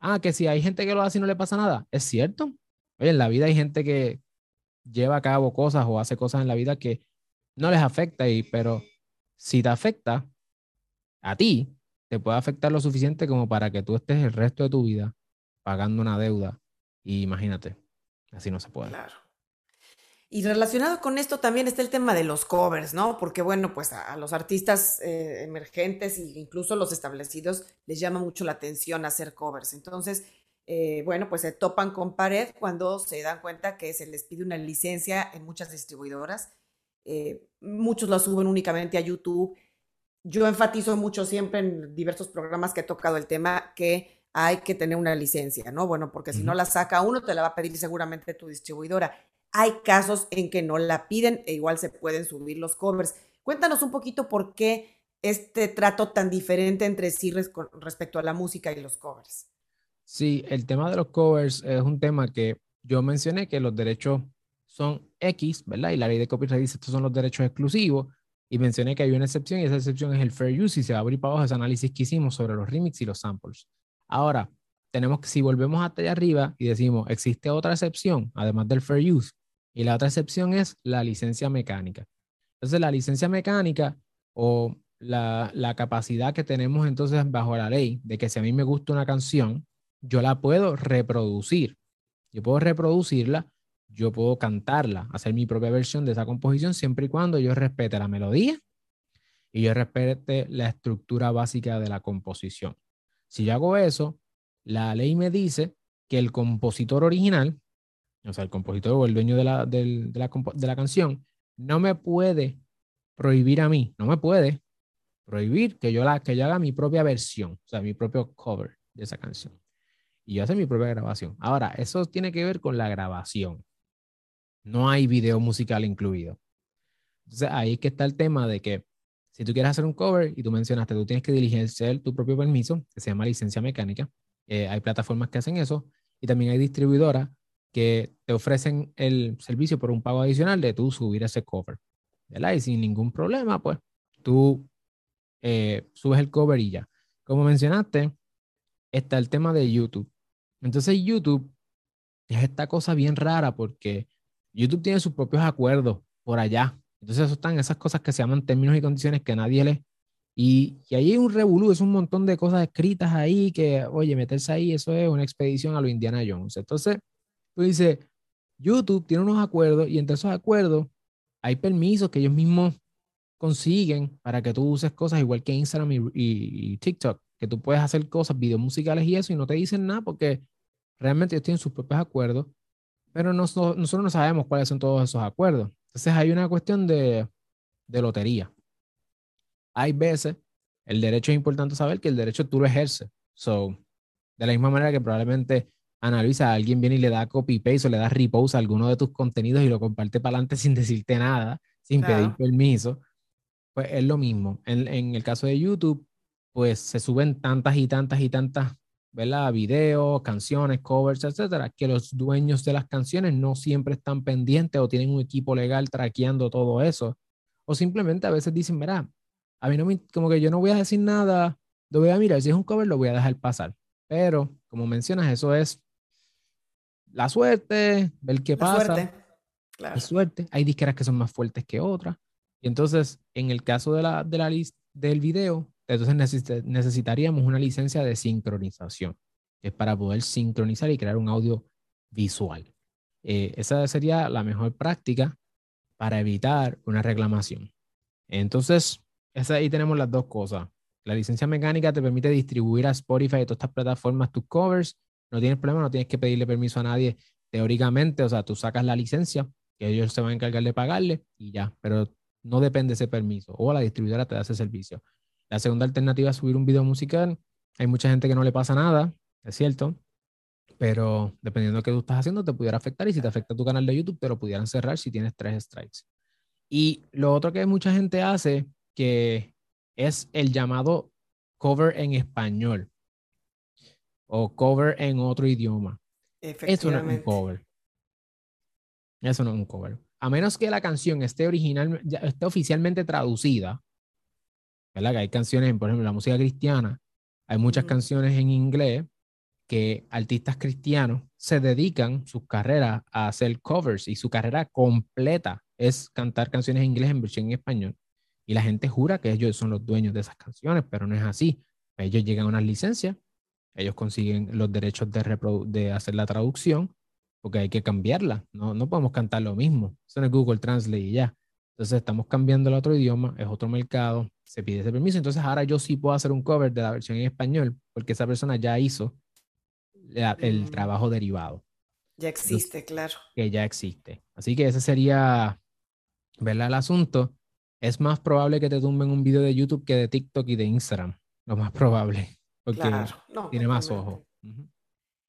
ah, que si hay gente que lo hace y no le pasa nada, es cierto. Oye, en la vida hay gente que lleva a cabo cosas o hace cosas en la vida que no les afecta, y, pero si te afecta a ti, te puede afectar lo suficiente como para que tú estés el resto de tu vida pagando una deuda y imagínate, así no se puede. Claro. Y relacionado con esto también está el tema de los covers, ¿no? Porque bueno, pues a, los artistas eh, emergentes e incluso los establecidos les llama mucho la atención hacer covers. Entonces, eh, bueno, pues se topan con pared cuando se dan cuenta que se les pide una licencia en muchas distribuidoras. Eh, muchos lo suben únicamente a YouTube. Yo enfatizo mucho siempre en diversos programas que he tocado el tema que hay que tener una licencia, ¿no? Bueno, porque si no la saca uno, te la va a pedir seguramente tu distribuidora. Hay casos en que no la piden e igual se pueden subir los covers. Cuéntanos un poquito por qué este trato tan diferente entre sí respecto a la música y los covers. Sí, el tema de los covers es un tema que yo mencioné que los derechos son X, ¿verdad? Y la ley de copyright dice estos son los derechos exclusivos. Y mencioné que hay una excepción y esa excepción es el fair use y se va a abrir para abajo ese análisis que hicimos sobre los remix y los samples. Ahora, tenemos que, si volvemos hasta allá arriba y decimos, existe otra excepción, además del fair use, y la otra excepción es la licencia mecánica. Entonces, la licencia mecánica o la, la, capacidad que tenemos entonces bajo la ley de que si a mí me gusta una canción, yo la puedo reproducir. Yo puedo reproducirla, yo puedo cantarla, hacer mi propia versión de esa composición siempre y cuando yo respete la melodía y yo respete la estructura básica de la composición. Si yo hago eso, la ley me dice que el compositor original, o sea, el compositor o el dueño de la, de la, canción, no me puede prohibir a mí, no me puede prohibir que yo, la, que yo haga mi propia versión, o sea, mi propio cover de esa canción. Y yo hacer mi propia grabación. Ahora, eso tiene que ver con la grabación. No hay video musical incluido. Entonces, ahí es que está el tema de que si tú quieres hacer un cover y tú mencionaste, tú tienes que diligenciar tu propio permiso, que se llama licencia mecánica. Eh, hay plataformas que hacen eso y también hay distribuidoras que te ofrecen el servicio por un pago adicional de tú subir ese cover. ¿verdad? Y sin ningún problema, pues tú eh, subes el cover y ya. Como mencionaste, está el tema de YouTube. Entonces YouTube es esta cosa bien rara porque YouTube tiene sus propios acuerdos por allá entonces, eso están esas cosas que se llaman términos y condiciones que nadie lee. Y, y ahí hay un revolú, es un montón de cosas escritas ahí que, oye, meterse ahí, eso es una expedición a lo Indiana Jones. Entonces, tú dices, YouTube tiene unos acuerdos y entre esos acuerdos hay permisos que ellos mismos consiguen para que tú uses cosas igual que Instagram y, TikTok, que tú puedes hacer cosas, videos musicales y eso, y no te dicen nada porque realmente ellos tienen sus propios acuerdos, pero nosotros no sabemos cuáles son todos esos acuerdos. Entonces hay una cuestión de, lotería. Hay veces, el derecho es importante saber que el derecho tú lo ejerces. So, de la misma manera que probablemente analiza, alguien viene y le da copy paste o le da repose a alguno de tus contenidos y lo comparte para adelante <laughs> sin decirte nada, sin pedir permiso, pues es lo mismo. En, en, el caso de YouTube, pues se suben tantas y tantas y tantas, ¿verdad? Videos, canciones, covers, etcétera, que los dueños de las canciones no siempre están pendientes o tienen un equipo legal traqueando todo eso. O simplemente a veces dicen, mira, a mí no me, como que yo no voy a decir nada, lo voy a mirar, si es un cover lo voy a dejar pasar. Pero, como mencionas, eso es la suerte, ver qué pasa. Suerte. Claro. suerte. Hay disqueras que son más fuertes que otras. Y entonces, en el caso de la, de la del video, entonces necesitaríamos una licencia de sincronización, que es para poder sincronizar y crear un audio visual. Eh, esa sería la mejor práctica para evitar una reclamación. Entonces, esa, ahí tenemos las dos cosas. La licencia mecánica te permite distribuir a Spotify y todas estas plataformas tus covers. No tienes problema, no tienes que pedirle permiso a nadie teóricamente. O sea, tú sacas la licencia, que ellos se van a encargar de pagarle y ya. Pero no depende ese permiso. O la distribuidora te da ese servicio. La segunda alternativa es subir un video musical. Hay mucha gente que no le pasa nada, es cierto. Pero dependiendo de qué tú estás haciendo, te pudiera afectar. Y si te afecta tu canal de YouTube, te lo pudieran cerrar si tienes tres strikes. Y lo otro que mucha gente hace, que es el llamado cover en español o cover en otro idioma. Eso no es un cover. Eso no es un cover. A menos que la canción esté original, esté oficialmente traducida, ¿verdad? Que hay canciones, por ejemplo, la música cristiana, hay muchas canciones en inglés que artistas cristianos se dedican sus carreras a hacer covers y su carrera completa es cantar canciones en inglés en versión en español. Y la gente jura que ellos son los dueños de esas canciones, pero no es así. Ellos llegan a unas licencias, ellos consiguen los derechos de, de hacer la traducción, porque hay que cambiarla. No, no podemos cantar lo mismo. Eso no es Google Translate y ya. Entonces estamos cambiando el otro idioma, es otro mercado, se pide ese permiso. Entonces ahora yo sí puedo hacer un cover de la versión en español, porque esa persona ya hizo el mm. trabajo derivado. Ya existe, claro. Que ya existe. Así que ese sería, ¿verdad? El asunto es más probable que te tumben un video de YouTube que de TikTok y de Instagram. Lo más probable. Porque tiene más ojo.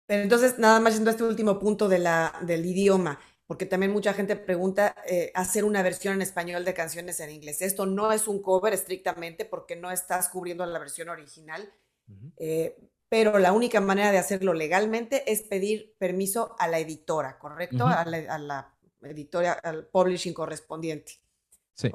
Pero entonces, nada más yendo a este último punto de la, del idioma, porque también mucha gente pregunta eh, hacer una versión en español de canciones en inglés. Esto no es un cover estrictamente porque no estás cubriendo la versión original, eh, pero la única manera de hacerlo legalmente es pedir permiso a la editora, ¿correcto? a, la, a la editora, al publishing correspondiente. Sí,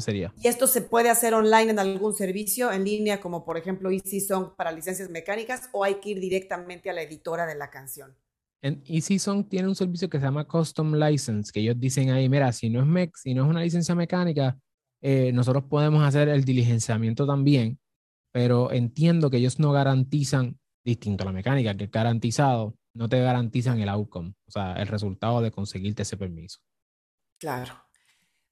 sería. ¿Y esto se puede hacer online en algún servicio en línea, como por ejemplo Easy Song para licencias mecánicas, o hay que ir directamente a la editora de la canción? En Easy Song tiene un servicio que se llama Custom License, que ellos dicen ahí, mira, si no es, mec si no es una licencia mecánica, eh, nosotros podemos hacer el diligenciamiento también, pero entiendo que ellos no garantizan, distinto a la mecánica, que es garantizado, no te garantizan el outcome, o sea, el resultado de conseguirte ese permiso. Claro.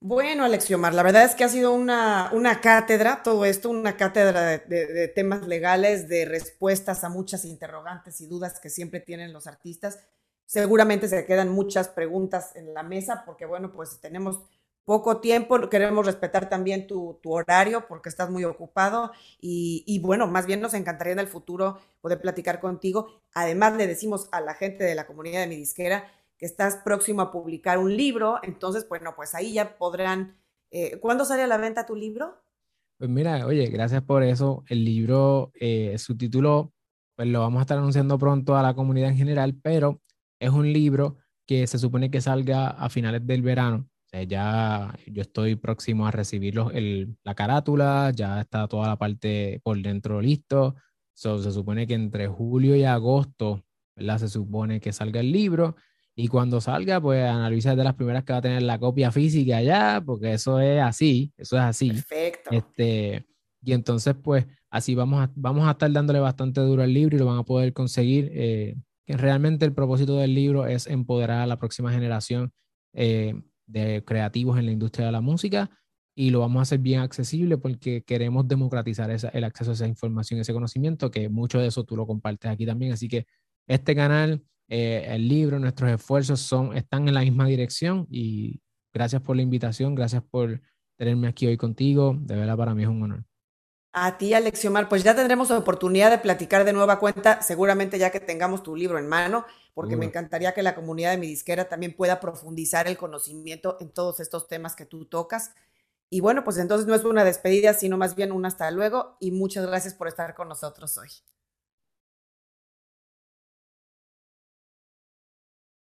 Bueno, Alexiomar, la verdad es que ha sido una, una cátedra, todo esto, una cátedra de, temas legales, de respuestas a muchas interrogantes y dudas que siempre tienen los artistas. Seguramente se quedan muchas preguntas en la mesa porque, bueno, pues tenemos poco tiempo, queremos respetar también tu, horario porque estás muy ocupado y, y, bueno, más bien nos encantaría en el futuro poder platicar contigo. Además, le decimos a la gente de la comunidad de mi disquera que estás próximo a publicar un libro, entonces, bueno, pues ahí ya podrán... Eh, ¿Cuándo sale a la venta tu libro? Pues mira, oye, gracias por eso. El libro, eh, su título, pues lo vamos a estar anunciando pronto a la comunidad en general, pero es un libro que se supone que salga a finales del verano. O sea, ya yo estoy próximo a recibir el, la carátula, ya está toda la parte por dentro listo. se supone que entre julio y agosto, ¿verdad? Se supone que salga el libro y cuando salga, pues analiza de las primeras que va a tener la copia física allá, porque eso es así, eso es así. Perfecto. Este, y entonces, pues así vamos a, vamos a estar dándole bastante duro al libro y lo van a poder conseguir. Eh, que realmente el propósito del libro es empoderar a la próxima generación eh, de creativos en la industria de la música y lo vamos a hacer bien accesible porque queremos democratizar esa, el acceso a esa información, ese conocimiento, que mucho de eso tú lo compartes aquí también. Así que este canal eh, el libro, nuestros esfuerzos son, están en la misma dirección y gracias por la invitación, gracias por tenerme aquí hoy contigo, de verdad para mí es un honor. A ti, Alexiomar, pues ya tendremos la oportunidad de platicar de nueva cuenta, seguramente ya que tengamos tu libro en mano, porque me encantaría que la comunidad de mi disquera también pueda profundizar el conocimiento en todos estos temas que tú tocas. Y bueno, pues entonces no es una despedida, sino más bien un hasta luego y muchas gracias por estar con nosotros hoy.